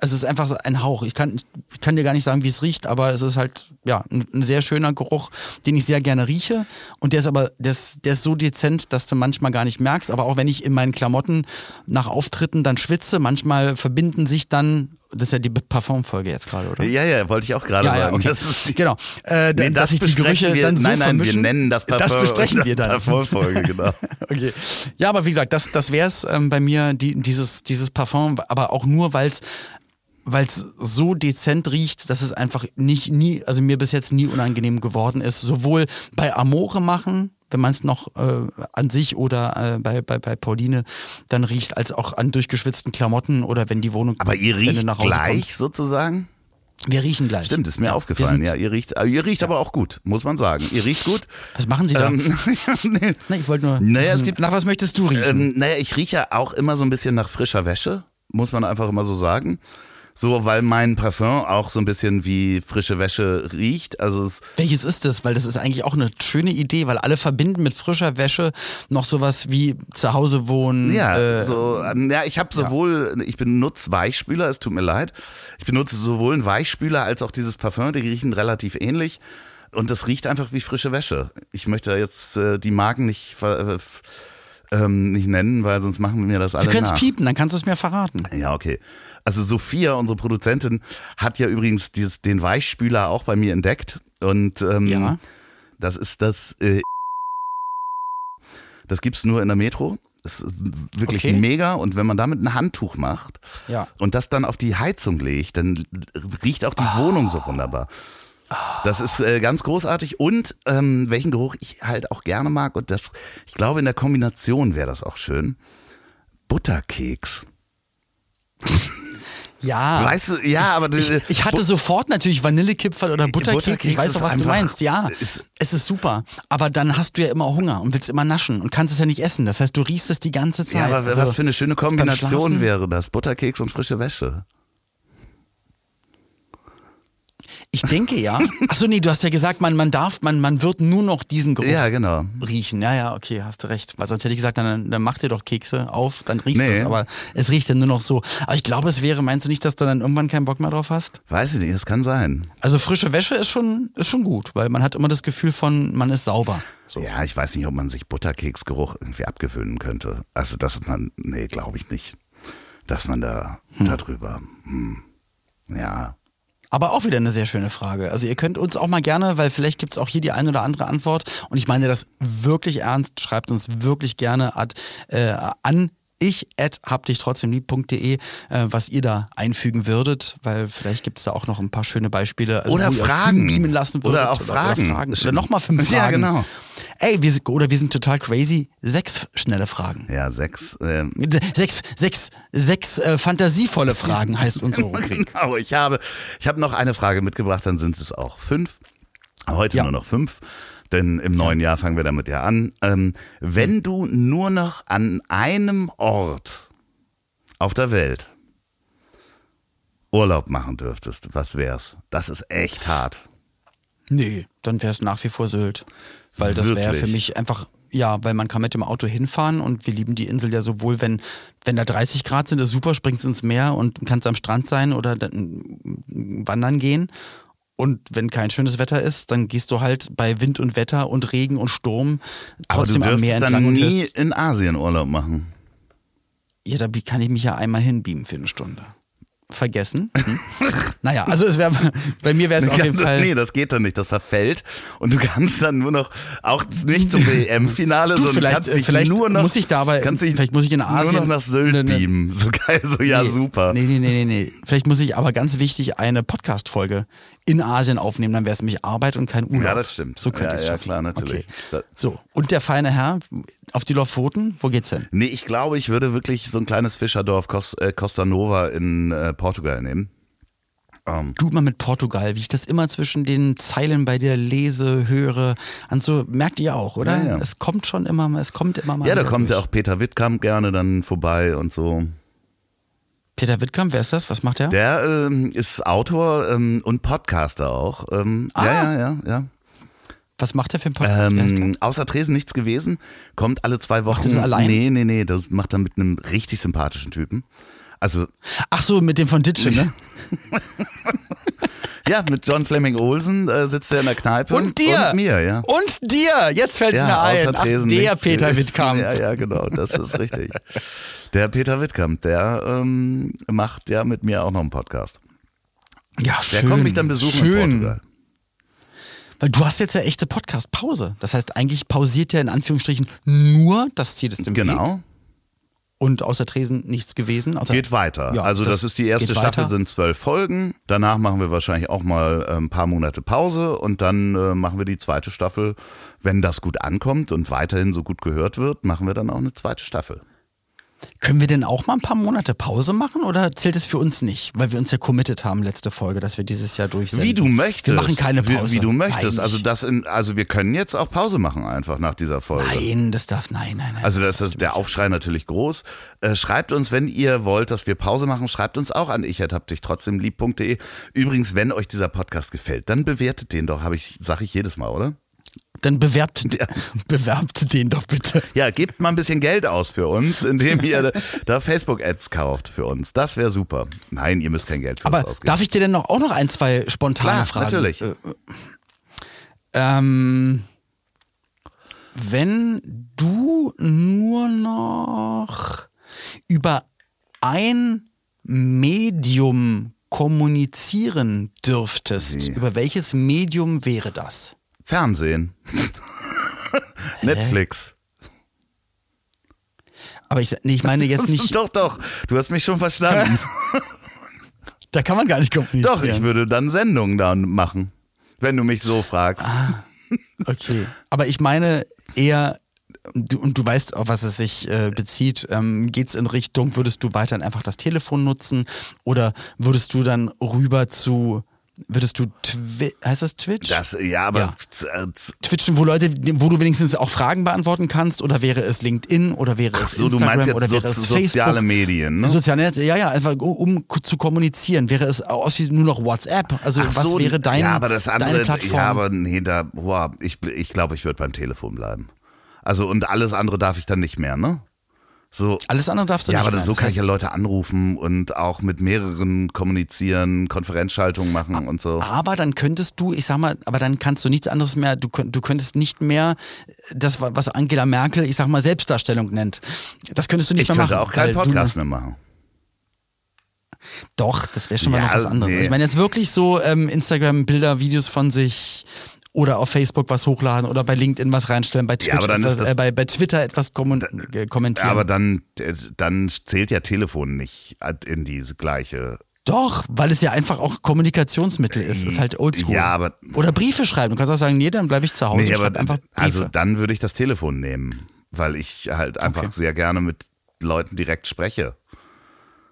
Speaker 1: Es ist einfach so ein Hauch. Ich kann, ich kann dir gar nicht sagen, wie es riecht, aber es ist halt ja ein, ein sehr schöner Geruch, den ich sehr gerne rieche. Und der ist aber, der ist, der ist so dezent, dass du manchmal gar nicht merkst. Aber auch wenn ich in meinen Klamotten nach Auftritten dann schwitze, manchmal verbinden sich dann, das ist ja die Parfumfolge jetzt gerade, oder?
Speaker 2: Ja, ja, wollte ich auch gerade
Speaker 1: Ja, ja,
Speaker 2: sagen.
Speaker 1: okay.
Speaker 2: Das ist die,
Speaker 1: genau. Äh,
Speaker 2: Nee,
Speaker 1: dass sich die
Speaker 2: besprechen
Speaker 1: Gerüche
Speaker 2: wir,
Speaker 1: dann so
Speaker 2: Nein, nein, wir nennen das Parfum.
Speaker 1: Das besprechen wir dann.
Speaker 2: Parfumfolge, genau.
Speaker 1: Okay. Ja, aber wie gesagt, das, das wäre es ähm, bei mir, die, dieses, dieses Parfum, aber auch nur, weil es weil es so dezent riecht, dass es einfach nicht nie, also mir bis jetzt nie unangenehm geworden ist. Sowohl bei Amore machen, wenn man es noch äh, an sich oder äh, bei, bei, bei Pauline dann riecht, als auch an durchgeschwitzten Klamotten oder wenn die Wohnung
Speaker 2: Aber ihr riecht
Speaker 1: nach Hause
Speaker 2: gleich
Speaker 1: kommst.
Speaker 2: sozusagen?
Speaker 1: Wir riechen gleich.
Speaker 2: Stimmt, ist mir
Speaker 1: Ja,
Speaker 2: aufgefallen. Ja, ihr riecht, äh, ihr riecht aber auch gut, muss man sagen. Ihr riecht gut.
Speaker 1: Was machen Sie da?
Speaker 2: Ähm, nee.
Speaker 1: Na, ich wollte nur.
Speaker 2: Naja, es gibt-
Speaker 1: Nach was möchtest du riechen?
Speaker 2: Ähm, naja, ich rieche auch immer so ein bisschen nach frischer Wäsche, muss man einfach immer so sagen. So, weil mein Parfum auch so ein bisschen wie frische Wäsche riecht. Also es,
Speaker 1: Welches ist das? Weil das ist eigentlich auch eine schöne Idee, weil alle verbinden mit frischer Wäsche noch sowas wie zu Hause wohnen.
Speaker 2: ja,
Speaker 1: äh,
Speaker 2: so, ähm, ja, ich habe sowohl, ich benutze Weichspüler, es tut mir leid. Ich benutze sowohl einen Weichspüler als auch dieses Parfum, die riechen relativ ähnlich. Und das riecht einfach wie frische Wäsche. Ich möchte jetzt äh, die Marken nicht, ver- äh, ähm, nicht nennen, weil sonst machen wir mir das alle
Speaker 1: Wir können es
Speaker 2: nach.
Speaker 1: piepen, dann kannst du es mir verraten.
Speaker 2: Ja, okay. Also Sophia, unsere Produzentin, hat ja übrigens dieses, den Weichspüler auch bei mir entdeckt. Und ähm,
Speaker 1: Ja.
Speaker 2: das ist das, äh, das gibt's nur in der Metro. Das ist wirklich
Speaker 1: Okay.
Speaker 2: mega. Und wenn man damit ein Handtuch macht
Speaker 1: Ja.
Speaker 2: und das dann auf die Heizung legt, dann riecht auch die Wohnung so wunderbar. Das ist äh, ganz großartig und ähm, welchen Geruch ich halt auch gerne mag und das, ich glaube in der Kombination wäre das auch schön. Butterkeks.
Speaker 1: Ja.
Speaker 2: Weißt du, ja, aber
Speaker 1: Ich, ich hatte sofort natürlich Vanillekipferl oder Butterkeks.
Speaker 2: Butterkeks
Speaker 1: Ich weiß doch, was du meinst. Ja,
Speaker 2: ist-
Speaker 1: es ist super. Aber dann hast du ja immer Hunger und willst immer naschen und kannst es ja nicht essen. Das heißt, du riechst es die ganze Zeit.
Speaker 2: ja, aber
Speaker 1: Also,
Speaker 2: was für eine schöne? Kombination wäre das? Butterkeks und frische Wäsche.
Speaker 1: Ich denke ja. Achso, nee, du hast ja gesagt, man, man darf, man, man wird nur noch diesen Geruch
Speaker 2: Ja, genau.
Speaker 1: riechen. Ja, ja, okay, hast du recht. Weil sonst hätte ich gesagt, dann, dann mach dir doch Kekse auf, dann riechst
Speaker 2: Nee.
Speaker 1: du es. Aber es riecht dann nur noch so. Aber ich glaube, es wäre, meinst du nicht, dass du dann irgendwann keinen Bock mehr drauf hast?
Speaker 2: Weiß ich nicht, das kann sein.
Speaker 1: Also frische Wäsche ist schon, ist schon gut, weil man hat immer das Gefühl von, man ist sauber. So.
Speaker 2: Ja, ich weiß nicht, ob man sich Butterkeksgeruch irgendwie abgewöhnen könnte. Also, dass man, nee, glaube ich nicht. Dass man da darüber, hm, ja.
Speaker 1: Aber auch wieder eine sehr schöne Frage. Also ihr könnt uns auch mal gerne, weil vielleicht gibt es auch hier die ein oder andere Antwort. Und ich meine das wirklich ernst. Schreibt uns wirklich gerne ad, äh, an ich at hab dich trotzdem lieb.de, äh, was ihr da einfügen würdet, weil vielleicht gibt es da auch noch ein paar schöne Beispiele. Also
Speaker 2: Oder Fragen.
Speaker 1: würdet.
Speaker 2: Oder auch Fragen.
Speaker 1: Oder, Fragen. oder nochmal fünf Fragen.
Speaker 2: Ja, genau.
Speaker 1: Ey, wir oder wir sind total crazy. Sechs schnelle Fragen.
Speaker 2: Ja, sechs. Ähm,
Speaker 1: Sechs, sechs, sechs äh, fantasievolle Fragen heißt unsere Rubrik.
Speaker 2: genau, ich habe, ich habe noch eine Frage mitgebracht, dann sind es auch fünf. Heute
Speaker 1: Ja.
Speaker 2: nur noch fünf, denn im neuen Jahr fangen wir damit ja an. Ähm, wenn du nur noch an einem Ort auf der Welt Urlaub machen dürftest, was wär's? Das ist echt hart.
Speaker 1: Nee, dann wäre es nach wie vor Sylt. Weil das wäre für mich einfach, ja, weil man kann mit dem Auto hinfahren und wir lieben die Insel ja sowohl, wenn, wenn da 30 Grad sind, ist super, springst ins Meer und kannst am Strand sein oder dann wandern gehen. Und wenn kein schönes Wetter ist, dann gehst du halt bei Wind und Wetter und Regen und Sturm trotzdem
Speaker 2: Aber du
Speaker 1: am Meer entlang
Speaker 2: dann nie in Asien Urlaub machen.
Speaker 1: ja, da kann ich mich ja einmal hinbeamen für eine Stunde. Vergessen. Hm? naja, also es wäre, bei mir wäre es auf jeden Fall.
Speaker 2: Nee, das geht dann nicht, das verfällt und du kannst dann nur noch, auch nicht zum WM-Finale, sondern
Speaker 1: vielleicht,
Speaker 2: kannst dich
Speaker 1: vielleicht
Speaker 2: nur noch,
Speaker 1: muss ich da aber,
Speaker 2: kannst dich
Speaker 1: vielleicht muss ich in Asien
Speaker 2: nur noch nach Sylt
Speaker 1: eine-
Speaker 2: beamen. So geil, so ja
Speaker 1: Nee,
Speaker 2: super.
Speaker 1: Nee, nee, nee, nee, nee. Vielleicht muss ich aber ganz wichtig eine Podcast-Folge in Asien aufnehmen, dann wäre es nämlich Arbeit und kein Urlaub.
Speaker 2: Ja, das stimmt.
Speaker 1: So könnte
Speaker 2: Ja,
Speaker 1: ich es
Speaker 2: ja,
Speaker 1: schaffen.
Speaker 2: klar, natürlich.
Speaker 1: Okay. So, und der feine Herr auf die Lofoten, wo geht's hin?
Speaker 2: Nee, ich glaube, ich würde wirklich so ein kleines Fischerdorf äh, Costa Nova in äh, Portugal nehmen. Ähm,
Speaker 1: Du mal mit Portugal, wie ich das immer zwischen den Zeilen bei dir lese, höre. Und so merkt ihr auch, oder?
Speaker 2: Ja, ja.
Speaker 1: Es kommt schon immer mal, es kommt immer mal.
Speaker 2: ja, da kommt ja auch Peter Wittkamp gerne dann vorbei und so.
Speaker 1: Peter Wittkamp, wer ist das? Was macht der?
Speaker 2: Der ähm, ist Autor ähm, und Podcaster auch. Ähm,
Speaker 1: Ah.
Speaker 2: Ja, ja, ja, ja.
Speaker 1: Was macht der für einen Podcast?
Speaker 2: Ähm, außer Tresen nichts gewesen. Kommt alle zwei Wochen.
Speaker 1: das allein?
Speaker 2: Nee, nee, nee. Das macht er mit einem richtig sympathischen Typen. Also,
Speaker 1: Ach so, mit dem von Ditsche, ne?
Speaker 2: ja, mit John Fleming Olsen äh, sitzt er in der Kneipe.
Speaker 1: Und dir!
Speaker 2: Und mir, ja.
Speaker 1: Und dir! Jetzt fällt es
Speaker 2: ja,
Speaker 1: mir ein.
Speaker 2: außer
Speaker 1: Ach, der Peter. Wittkamp.
Speaker 2: Ja, ja, genau. Das ist richtig. Der Peter Wittkamp, der ähm, macht ja mit mir auch noch einen Podcast.
Speaker 1: Ja,
Speaker 2: Der
Speaker 1: schön.
Speaker 2: kommt mich dann besuchen
Speaker 1: schön.
Speaker 2: in Portugal.
Speaker 1: Weil du hast jetzt ja echte Podcast-Pause. Das heißt, eigentlich pausiert ja in Anführungsstrichen nur das Ziel ist im Weg.
Speaker 2: Genau.
Speaker 1: Und außer Tresen nichts gewesen. Außer
Speaker 2: Geht weiter.
Speaker 1: Ja,
Speaker 2: also das,
Speaker 1: das
Speaker 2: ist die erste Staffel,
Speaker 1: weiter.
Speaker 2: sind zwölf Folgen. Danach machen wir wahrscheinlich auch mal äh, ein paar Monate Pause und dann äh, machen wir die zweite Staffel. Wenn das gut ankommt und weiterhin so gut gehört wird, machen wir dann auch eine zweite Staffel.
Speaker 1: Können wir denn auch mal ein paar Monate Pause machen oder zählt es für uns nicht? Weil wir uns ja committed haben, letzte Folge, dass wir dieses Jahr durchsenden.
Speaker 2: Wie du möchtest.
Speaker 1: Wir machen keine Pause.
Speaker 2: Wie, wie du möchtest.
Speaker 1: Nein,
Speaker 2: Also das in, also wir können jetzt auch Pause machen einfach nach dieser Folge.
Speaker 1: Nein, das darf, nein, nein, nein.
Speaker 2: Also das
Speaker 1: darfst
Speaker 2: ist der. Aufschrei natürlich groß. Äh, schreibt uns, wenn ihr wollt, dass wir Pause machen, schreibt uns auch an ich hab dich trotzdem lieb.de. Übrigens, wenn euch dieser Podcast gefällt, dann bewertet den doch, habe ich, sage ich jedes Mal, oder?
Speaker 1: Dann bewerbt, bewerbt den doch bitte.
Speaker 2: Ja, gebt mal ein bisschen Geld aus für uns, indem ihr da Facebook-Ads kauft für uns. Das wäre super. Nein, ihr müsst kein Geld für uns
Speaker 1: Aber
Speaker 2: ausgeben.
Speaker 1: darf ich dir denn noch, auch noch ein, zwei spontane
Speaker 2: Klar,
Speaker 1: Fragen?
Speaker 2: natürlich.
Speaker 1: Äh, ähm, wenn du nur noch über ein Medium kommunizieren dürftest,
Speaker 2: Nee.
Speaker 1: über welches Medium wäre das?
Speaker 2: Fernsehen. Netflix.
Speaker 1: Aber ich, nee, ich meine jetzt nicht,
Speaker 2: Doch, doch. Du hast mich schon verstanden.
Speaker 1: da kann man gar nicht kommunizieren.
Speaker 2: doch, ich würde dann Sendungen dann machen. Wenn du mich so fragst.
Speaker 1: Ah. Okay. Aber ich meine eher, du, und du weißt, auf was es sich äh, bezieht, ähm, geht es in Richtung, würdest du weiterhin einfach das Telefon nutzen oder würdest du dann rüber zu Würdest du, Twi heißt das Twitch?
Speaker 2: Das, ja, aber
Speaker 1: Ja.
Speaker 2: äh,
Speaker 1: Twitchen, wo Leute, wo du wenigstens auch Fragen beantworten kannst, oder wäre es LinkedIn oder wäre es
Speaker 2: so, du
Speaker 1: Instagram
Speaker 2: meinst jetzt
Speaker 1: oder
Speaker 2: so,
Speaker 1: wäre es
Speaker 2: soziale
Speaker 1: Facebook?
Speaker 2: Medien, ne?
Speaker 1: Soziale Netze, ja, ja, einfach um zu kommunizieren. Wäre es ausschließlich nur noch WhatsApp? Also
Speaker 2: Ach
Speaker 1: was
Speaker 2: so,
Speaker 1: wäre dein,
Speaker 2: ja, aber das
Speaker 1: deine
Speaker 2: andere,
Speaker 1: Plattform?
Speaker 2: ja, aber nee, da, ich, ich glaube, ich würde beim Telefon bleiben. Also und alles andere darf ich dann nicht mehr, ne? So,
Speaker 1: Alles andere darfst du
Speaker 2: ja,
Speaker 1: nicht
Speaker 2: aber das,
Speaker 1: mehr.
Speaker 2: so kann ich ja Leute anrufen und auch mit mehreren kommunizieren, Konferenzschaltungen machen und so.
Speaker 1: Aber dann könntest du, ich sag mal, aber dann kannst du nichts anderes mehr, du, du könntest nicht mehr das, was Angela Merkel, ich sag mal, Selbstdarstellung nennt. Das könntest du nicht
Speaker 2: Ich
Speaker 1: mehr
Speaker 2: könnte
Speaker 1: machen.
Speaker 2: auch keinen Podcast
Speaker 1: du,
Speaker 2: mehr machen.
Speaker 1: Doch, das wäre schon mal
Speaker 2: Ja,
Speaker 1: noch was anderes.
Speaker 2: nee.
Speaker 1: Ich meine jetzt wirklich so ähm, Instagram-Bilder, Videos von sich oder auf Facebook was hochladen oder bei LinkedIn was reinstellen, bei Twitch
Speaker 2: dann
Speaker 1: etwas, äh, bei, bei Twitter etwas kommen, äh, kommentieren.
Speaker 2: Aber dann, äh, dann zählt ja Telefon nicht in diese gleiche.
Speaker 1: Doch, weil es ja einfach auch Kommunikationsmittel ist. Ist halt oldschool.
Speaker 2: Ja, aber-
Speaker 1: Oder Briefe schreiben. Du kannst auch sagen, nee, dann bleibe ich zu Hause
Speaker 2: Nee, aber
Speaker 1: einfach Briefe.
Speaker 2: also dann würde ich das Telefon nehmen, weil ich halt einfach
Speaker 1: Okay.
Speaker 2: sehr gerne mit Leuten direkt spreche.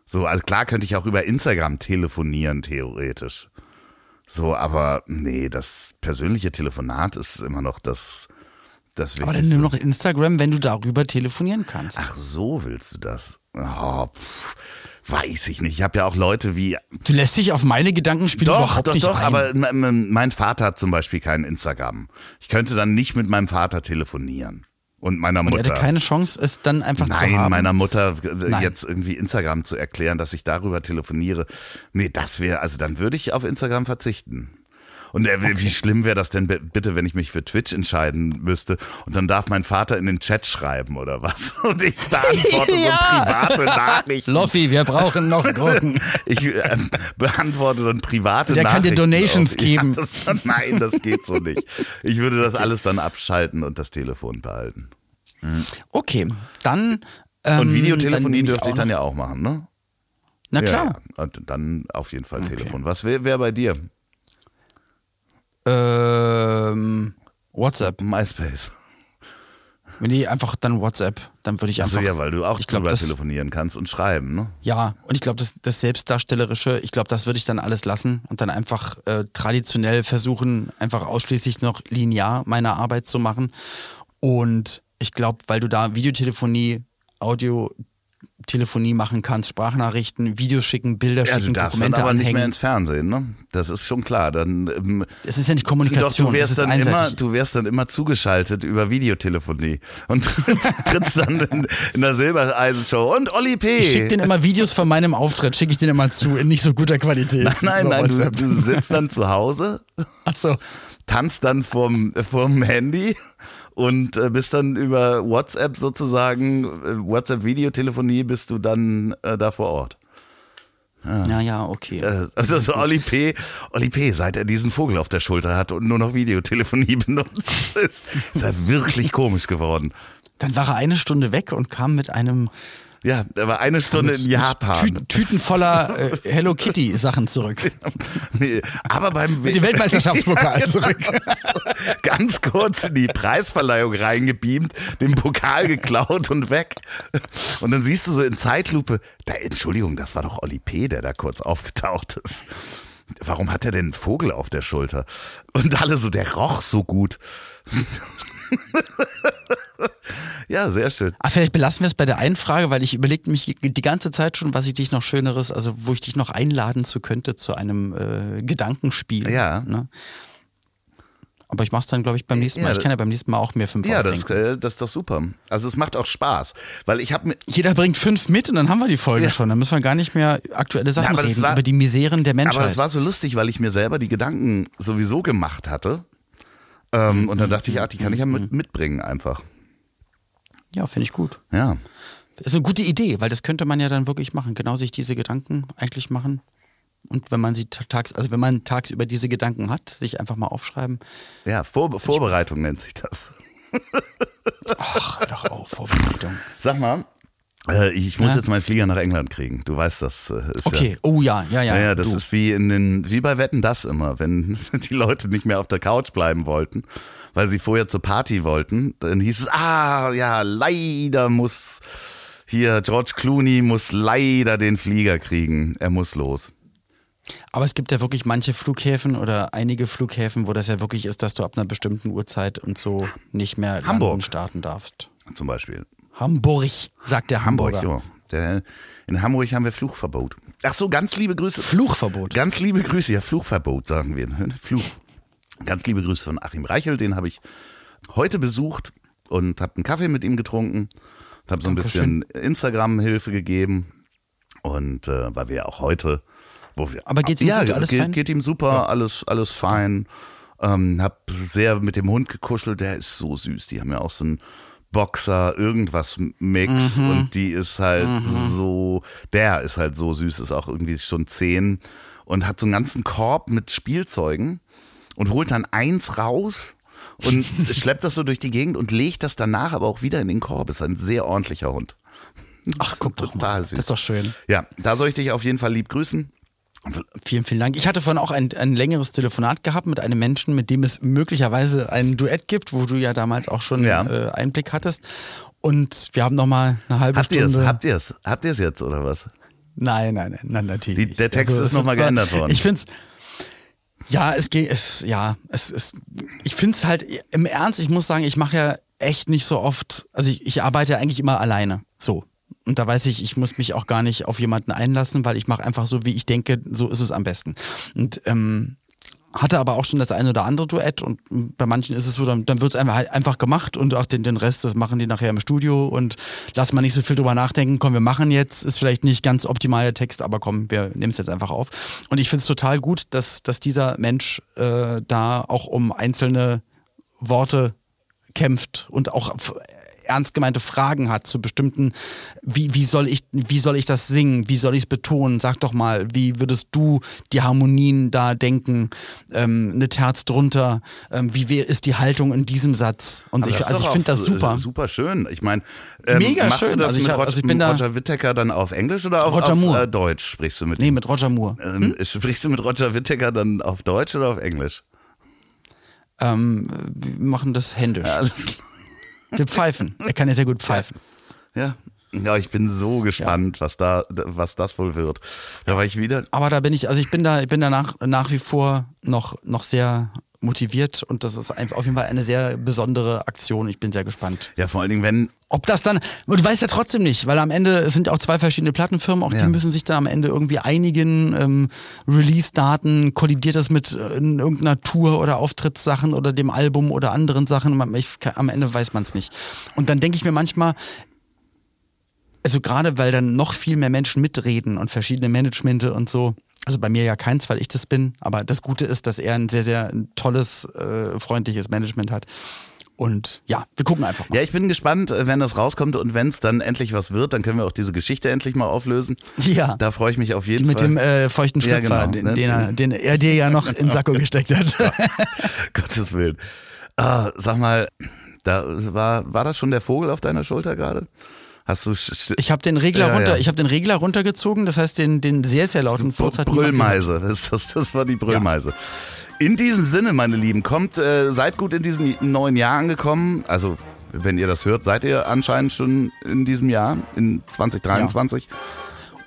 Speaker 2: So, also klar könnte ich auch über Instagram telefonieren, theoretisch. So, aber nee, das persönliche Telefonat ist immer noch das, das
Speaker 1: aber
Speaker 2: Wichtigste.
Speaker 1: dann nur noch Instagram, wenn du darüber telefonieren kannst.
Speaker 2: Ach so willst du das? Oh, pff, weiß ich nicht. Ich habe ja auch Leute wie
Speaker 1: Du lässt dich auf meine Gedankenspiele
Speaker 2: Doch,
Speaker 1: überhaupt
Speaker 2: doch,
Speaker 1: nicht
Speaker 2: doch,
Speaker 1: ein.
Speaker 2: aber mein Vater hat zum Beispiel kein Instagram. Ich könnte dann nicht mit meinem Vater telefonieren. Und meiner
Speaker 1: und er
Speaker 2: Mutter.
Speaker 1: hatte keine Chance, es dann einfach zu
Speaker 2: Nein,
Speaker 1: haben.
Speaker 2: meiner Mutter äh,
Speaker 1: Nein.
Speaker 2: jetzt irgendwie Instagram zu erklären, dass ich darüber telefoniere. Nee, das wäre, also dann würde ich auf Instagram verzichten. Und äh, wie schlimm wäre das denn bitte, wenn ich mich für Twitch entscheiden müsste und dann darf mein Vater in den Chat schreiben oder was? Und ich da antworte
Speaker 1: Ja.
Speaker 2: so private Nachrichten.
Speaker 1: Loffi, wir brauchen noch Gurken.
Speaker 2: Ich äh, beantworte dann private
Speaker 1: Der kann dir
Speaker 2: Nachrichten.
Speaker 1: Donations geben.
Speaker 2: Ja, das, nein, das geht so nicht. Ich würde das alles dann abschalten und das Telefon behalten.
Speaker 1: Okay, dann. Ähm,
Speaker 2: Und Videotelefonie
Speaker 1: dann
Speaker 2: dürfte ich dann ja auch machen, ne?
Speaker 1: Na klar.
Speaker 2: Ja, ja. Und dann auf jeden Fall Telefon. Was wäre wär bei dir?
Speaker 1: Ähm, WhatsApp.
Speaker 2: MySpace.
Speaker 1: Nee, einfach dann WhatsApp. Dann würde ich
Speaker 2: Achso,
Speaker 1: einfach.
Speaker 2: ja, weil du auch
Speaker 1: ich glaub, das-
Speaker 2: telefonieren kannst und schreiben, ne?
Speaker 1: Ja, und ich glaube, das, das Selbstdarstellerische, ich glaube, das würde ich dann alles lassen und dann einfach äh, traditionell versuchen, einfach ausschließlich noch linear meine Arbeit zu machen. Und ich glaube, weil du da Videotelefonie, Audiotelefonie machen kannst, Sprachnachrichten, Videos schicken, Bilder
Speaker 2: Ja, du
Speaker 1: schicken,
Speaker 2: darfst dann
Speaker 1: Dokumente
Speaker 2: aber nicht mehr
Speaker 1: anhängen.
Speaker 2: ins Fernsehen, ne? Das ist schon klar. Dann ähm,
Speaker 1: Es ist ja nicht
Speaker 2: Doch,
Speaker 1: Kommunikation,
Speaker 2: du
Speaker 1: es
Speaker 2: wärst dann immer, du wärst dann immer zugeschaltet über Videotelefonie und trittst, dann in, in der Silbereisen-Show und Olli P.
Speaker 1: Ich schicke dir immer Videos von meinem Auftritt, schicke ich dir immer zu, in nicht so guter Qualität.
Speaker 2: nein,
Speaker 1: über
Speaker 2: nein, du, du sitzt dann zu Hause,
Speaker 1: Achso.
Speaker 2: tanzt dann vorm, vorm Handy und äh, bist dann über WhatsApp sozusagen, äh, WhatsApp-Videotelefonie bist du dann äh, da vor Ort.
Speaker 1: Ja, ja, okay.
Speaker 2: Äh, also so Olli P., Olli P., seit er diesen Vogel auf der Schulter hat und nur noch Videotelefonie benutzt, ist, ist er wirklich komisch geworden.
Speaker 1: Dann war er eine Stunde weg und kam mit einem
Speaker 2: Ja, er war eine Stunde in Japan.
Speaker 1: Tü Tüten voller äh, Hello Kitty Sachen zurück.
Speaker 2: Nee, aber beim
Speaker 1: Mit dem Weltmeisterschaftspokal zurück.
Speaker 2: ganz kurz in die Preisverleihung reingebeamt, den Pokal geklaut und weg. Und dann siehst du so in Zeitlupe, da, Entschuldigung, das war doch Olli P., der da kurz aufgetaucht ist. Warum hat er denn einen Vogel auf der Schulter? Und alle so, der roch so gut. ja, sehr schön.
Speaker 1: Ah, vielleicht belassen wir es bei der einen Frage, weil ich überlege mich die ganze Zeit schon, was ich dich noch Schöneres, also wo ich dich noch einladen zu könnte zu einem äh, Gedankenspiel.
Speaker 2: Ja.
Speaker 1: Ne? Aber ich mach's dann, glaube ich, beim nächsten
Speaker 2: Ja,
Speaker 1: Mal. Ich kann ja beim nächsten Mal auch mir fünf
Speaker 2: Ja, das, äh, das ist doch super. Also es macht auch Spaß, weil ich habe
Speaker 1: Jeder bringt fünf mit und dann haben wir die Folge
Speaker 2: Ja.
Speaker 1: schon. Dann müssen wir gar nicht mehr aktuelle Sachen
Speaker 2: aber das
Speaker 1: reden
Speaker 2: war-
Speaker 1: über die Miseren der Menschheit.
Speaker 2: Aber es war so lustig, weil ich mir selber die Gedanken sowieso gemacht hatte. Ähm, und dann dachte ich, ja, die kann ich ja mit, mitbringen einfach.
Speaker 1: Ja, finde ich gut.
Speaker 2: Ja.
Speaker 1: Das ist eine gute Idee, weil das könnte man ja dann wirklich machen. Genau sich diese Gedanken eigentlich machen. Und wenn man sie tags, also wenn man tagsüber diese Gedanken hat, sich einfach mal aufschreiben.
Speaker 2: Ja, Vor Vorbereitung nennt sich das.
Speaker 1: Ach, hör doch auf, Vorbereitung.
Speaker 2: Sag mal, ich muss
Speaker 1: Ja?
Speaker 2: jetzt meinen Flieger nach England kriegen. Du weißt, das äh, ist
Speaker 1: Okay,
Speaker 2: ja.
Speaker 1: oh ja, ja, ja.
Speaker 2: Naja, das
Speaker 1: du.
Speaker 2: ist wie in den, wie bei Wetten das immer, wenn die Leute nicht mehr auf der Couch bleiben wollten, weil sie vorher zur Party wollten, dann hieß es, ah, ja, leider muss hier George Clooney muss leider den Flieger kriegen, er muss los.
Speaker 1: Aber es gibt ja wirklich manche Flughäfen oder einige Flughäfen, wo das ja wirklich ist, dass du ab einer bestimmten Uhrzeit und so nicht mehr
Speaker 2: Hamburg.
Speaker 1: starten darfst.
Speaker 2: Zum Beispiel.
Speaker 1: Hamburg, sagt der
Speaker 2: Hamburg,
Speaker 1: Hamburger.
Speaker 2: ja. Der, in Hamburg haben wir Fluchverbot. Ach so, ganz liebe Grüße.
Speaker 1: Fluchverbot.
Speaker 2: Ganz liebe Grüße, ja, Fluchverbot sagen wir. ne? Fluch. Ganz liebe Grüße von Achim Reichel, den habe ich heute besucht und habe einen Kaffee mit ihm getrunken, habe so ein bisschen Instagram-Hilfe gegeben und äh, weil wir ja auch heute, wo wir,
Speaker 1: Aber geht's ihm
Speaker 2: ja,
Speaker 1: gut? Alles
Speaker 2: geht,
Speaker 1: fein?
Speaker 2: geht ihm super, alles alles fein. Ähm, hab sehr mit dem Hund gekuschelt, der ist so süß. Die haben ja auch so einen Boxer irgendwas Mix
Speaker 1: Mhm.
Speaker 2: und die ist halt so, der ist halt so süß, ist auch irgendwie schon zehn und hat so einen ganzen Korb mit Spielzeugen und holt dann eins raus und schleppt das so durch die Gegend und legt das danach aber auch wieder in den Korb. Ist ein sehr ordentlicher Hund.
Speaker 1: Ach, guck doch mal.
Speaker 2: süß.
Speaker 1: Das ist doch schön.
Speaker 2: Ja, da soll ich dich auf jeden Fall lieb grüßen.
Speaker 1: Vielen, vielen Dank. Ich hatte vorhin auch ein, ein längeres Telefonat gehabt mit einem Menschen, mit dem es möglicherweise ein Duett gibt, wo du ja damals auch schon
Speaker 2: Ja.
Speaker 1: äh, Einblick hattest. Und wir haben noch mal eine halbe
Speaker 2: Habt ihr es?
Speaker 1: Stunde.
Speaker 2: Habt ihr es? Habt ihr es jetzt oder was?
Speaker 1: Nein, nein, nein, nein natürlich.
Speaker 2: Die-.
Speaker 1: Also,
Speaker 2: der Text ist
Speaker 1: es-
Speaker 2: noch mal geändert worden.
Speaker 1: Ich finde es. Ja, es geht, es, ja, es ist, ich finde es halt im Ernst, ich muss sagen, ich mache ja echt nicht so oft, also ich, ich arbeite ja eigentlich immer alleine, so. Und da weiß ich, ich muss mich auch gar nicht auf jemanden einlassen, weil ich mache einfach so, wie ich denke, so ist es am besten. Und ähm, hatte aber auch schon das eine oder andere Duett und bei manchen ist es so, dann, dann wird es einfach, halt einfach gemacht und auch den, den Rest, das machen die nachher im Studio und lass mal nicht so viel drüber nachdenken, komm, wir machen jetzt, ist vielleicht nicht ganz optimal der Text, aber komm, wir nehmen es jetzt einfach auf. Und ich finde es total gut, dass, dass dieser Mensch äh, da auch um einzelne Worte kämpft und auch ernst gemeinte Fragen hat zu bestimmten, wie, wie soll ich, wie soll ich das singen, wie soll ich es betonen, sag doch mal, wie würdest du die Harmonien da denken, ähm, eine Terz drunter, ähm, wie ist die Haltung in diesem Satz und
Speaker 2: Aber
Speaker 1: ich, also ich finde das super.
Speaker 2: Super schön. Ich meine, ähm,
Speaker 1: Mega
Speaker 2: machst du
Speaker 1: schön.
Speaker 2: das
Speaker 1: Also ich
Speaker 2: mit,
Speaker 1: hab-
Speaker 2: Roger,
Speaker 1: also ich bin da-
Speaker 2: Roger Whittaker dann auf Englisch oder auf, auf äh, Deutsch sprichst du mit
Speaker 1: Nee, mit Roger Moore.
Speaker 2: Ähm, Sprichst du mit Roger Whittaker dann auf Deutsch oder auf Englisch?
Speaker 1: Ähm, wir machen das händisch.
Speaker 2: Ja, alles klar.
Speaker 1: Wir pfeifen. Er kann ja sehr gut pfeifen.
Speaker 2: Ja. Ja, ich bin so gespannt, was da, was das wohl wird. Da war ich wieder.
Speaker 1: Aber da bin ich, also ich bin da, ich bin da nach, nach wie vor noch, noch sehr motiviert und das ist einfach auf jeden Fall eine sehr besondere Aktion. Ich bin sehr gespannt.
Speaker 2: Ja, vor allen Dingen, wenn,
Speaker 1: Ob das dann, du weißt ja trotzdem nicht, weil am Ende es sind auch zwei verschiedene Plattenfirmen, auch
Speaker 2: Ja.
Speaker 1: die müssen sich dann am Ende irgendwie einigen, ähm, Release-Daten, kollidiert das mit äh, irgendeiner Tour oder Auftrittssachen oder dem Album oder anderen Sachen, Man- ich, am Ende weiß man es nicht. Und dann denke ich mir manchmal, also gerade weil dann noch viel mehr Menschen mitreden und verschiedene Managemente und so. Also bei mir ja keins, weil ich das bin. Aber das Gute ist, dass er ein sehr, sehr tolles, äh, freundliches Management hat. Und ja, wir gucken einfach mal.
Speaker 2: ja, ich bin gespannt, äh, wenn das rauskommt und wenn es dann endlich was wird, dann können wir auch diese Geschichte endlich mal auflösen.
Speaker 1: Ja.
Speaker 2: Da freue ich mich auf jeden
Speaker 1: Mit
Speaker 2: Fall.
Speaker 1: dem äh, feuchten
Speaker 2: Ja,
Speaker 1: Schlüpfer,
Speaker 2: genau,
Speaker 1: den,
Speaker 2: ne?
Speaker 1: den, er, den er dir ja noch in den Sakko gesteckt hat.
Speaker 2: Gottes Willen. Ah, sag mal, da war, war das schon der Vogel auf deiner Schulter gerade? Hast du
Speaker 1: Ich habe den Regler
Speaker 2: Ja,
Speaker 1: runter,
Speaker 2: ja.
Speaker 1: ich habe den Regler runtergezogen, das heißt den, den sehr, sehr lauten Furz hat.
Speaker 2: Brüllmeise, das, das, das war die Brüllmeise. In diesem Sinne, meine Lieben, kommt, äh, seid gut in diesem neuen Jahr angekommen. Also, wenn ihr das hört, seid ihr anscheinend schon in diesem Jahr, in 2023.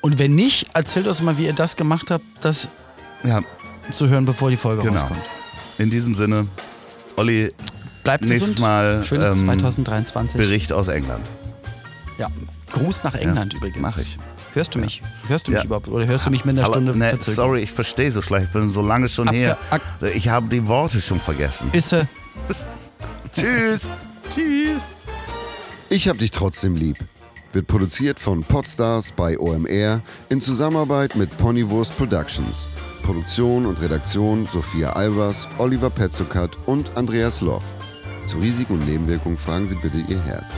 Speaker 1: Und wenn nicht, erzählt uns mal, wie ihr das gemacht habt, das
Speaker 2: Ja,
Speaker 1: zu hören, bevor die Folge
Speaker 2: genau.
Speaker 1: rauskommt.
Speaker 2: In diesem Sinne, Olli,
Speaker 1: Bleibt
Speaker 2: Nächstes
Speaker 1: gesund.
Speaker 2: Mal,
Speaker 1: Schönes
Speaker 2: ähm,
Speaker 1: 2023.
Speaker 2: Bericht aus England.
Speaker 1: Ja. Gruß nach England übrigens.
Speaker 2: mach ich.
Speaker 1: Hörst du mich? Hörst du mich
Speaker 2: Ja.
Speaker 1: überhaupt? Oder hörst du mich mit einer Stunde
Speaker 2: ne,
Speaker 1: Verzögerung?
Speaker 2: sorry, ich verstehe so schlecht. Ich bin so lange schon
Speaker 1: Abge-
Speaker 2: her.
Speaker 1: ak-
Speaker 2: Ich habe die Worte schon vergessen.
Speaker 1: Isse.
Speaker 2: Tschüss.
Speaker 1: Tschüss.
Speaker 3: Ich hab dich trotzdem lieb. Wird produziert von Podstars bei OMR in Zusammenarbeit mit Ponywurst Productions. Produktion und Redaktion Sophia Albers, Oliver Petzokat und Andreas Loff. Zu Risiken und Nebenwirkungen fragen Sie bitte Ihr Herz.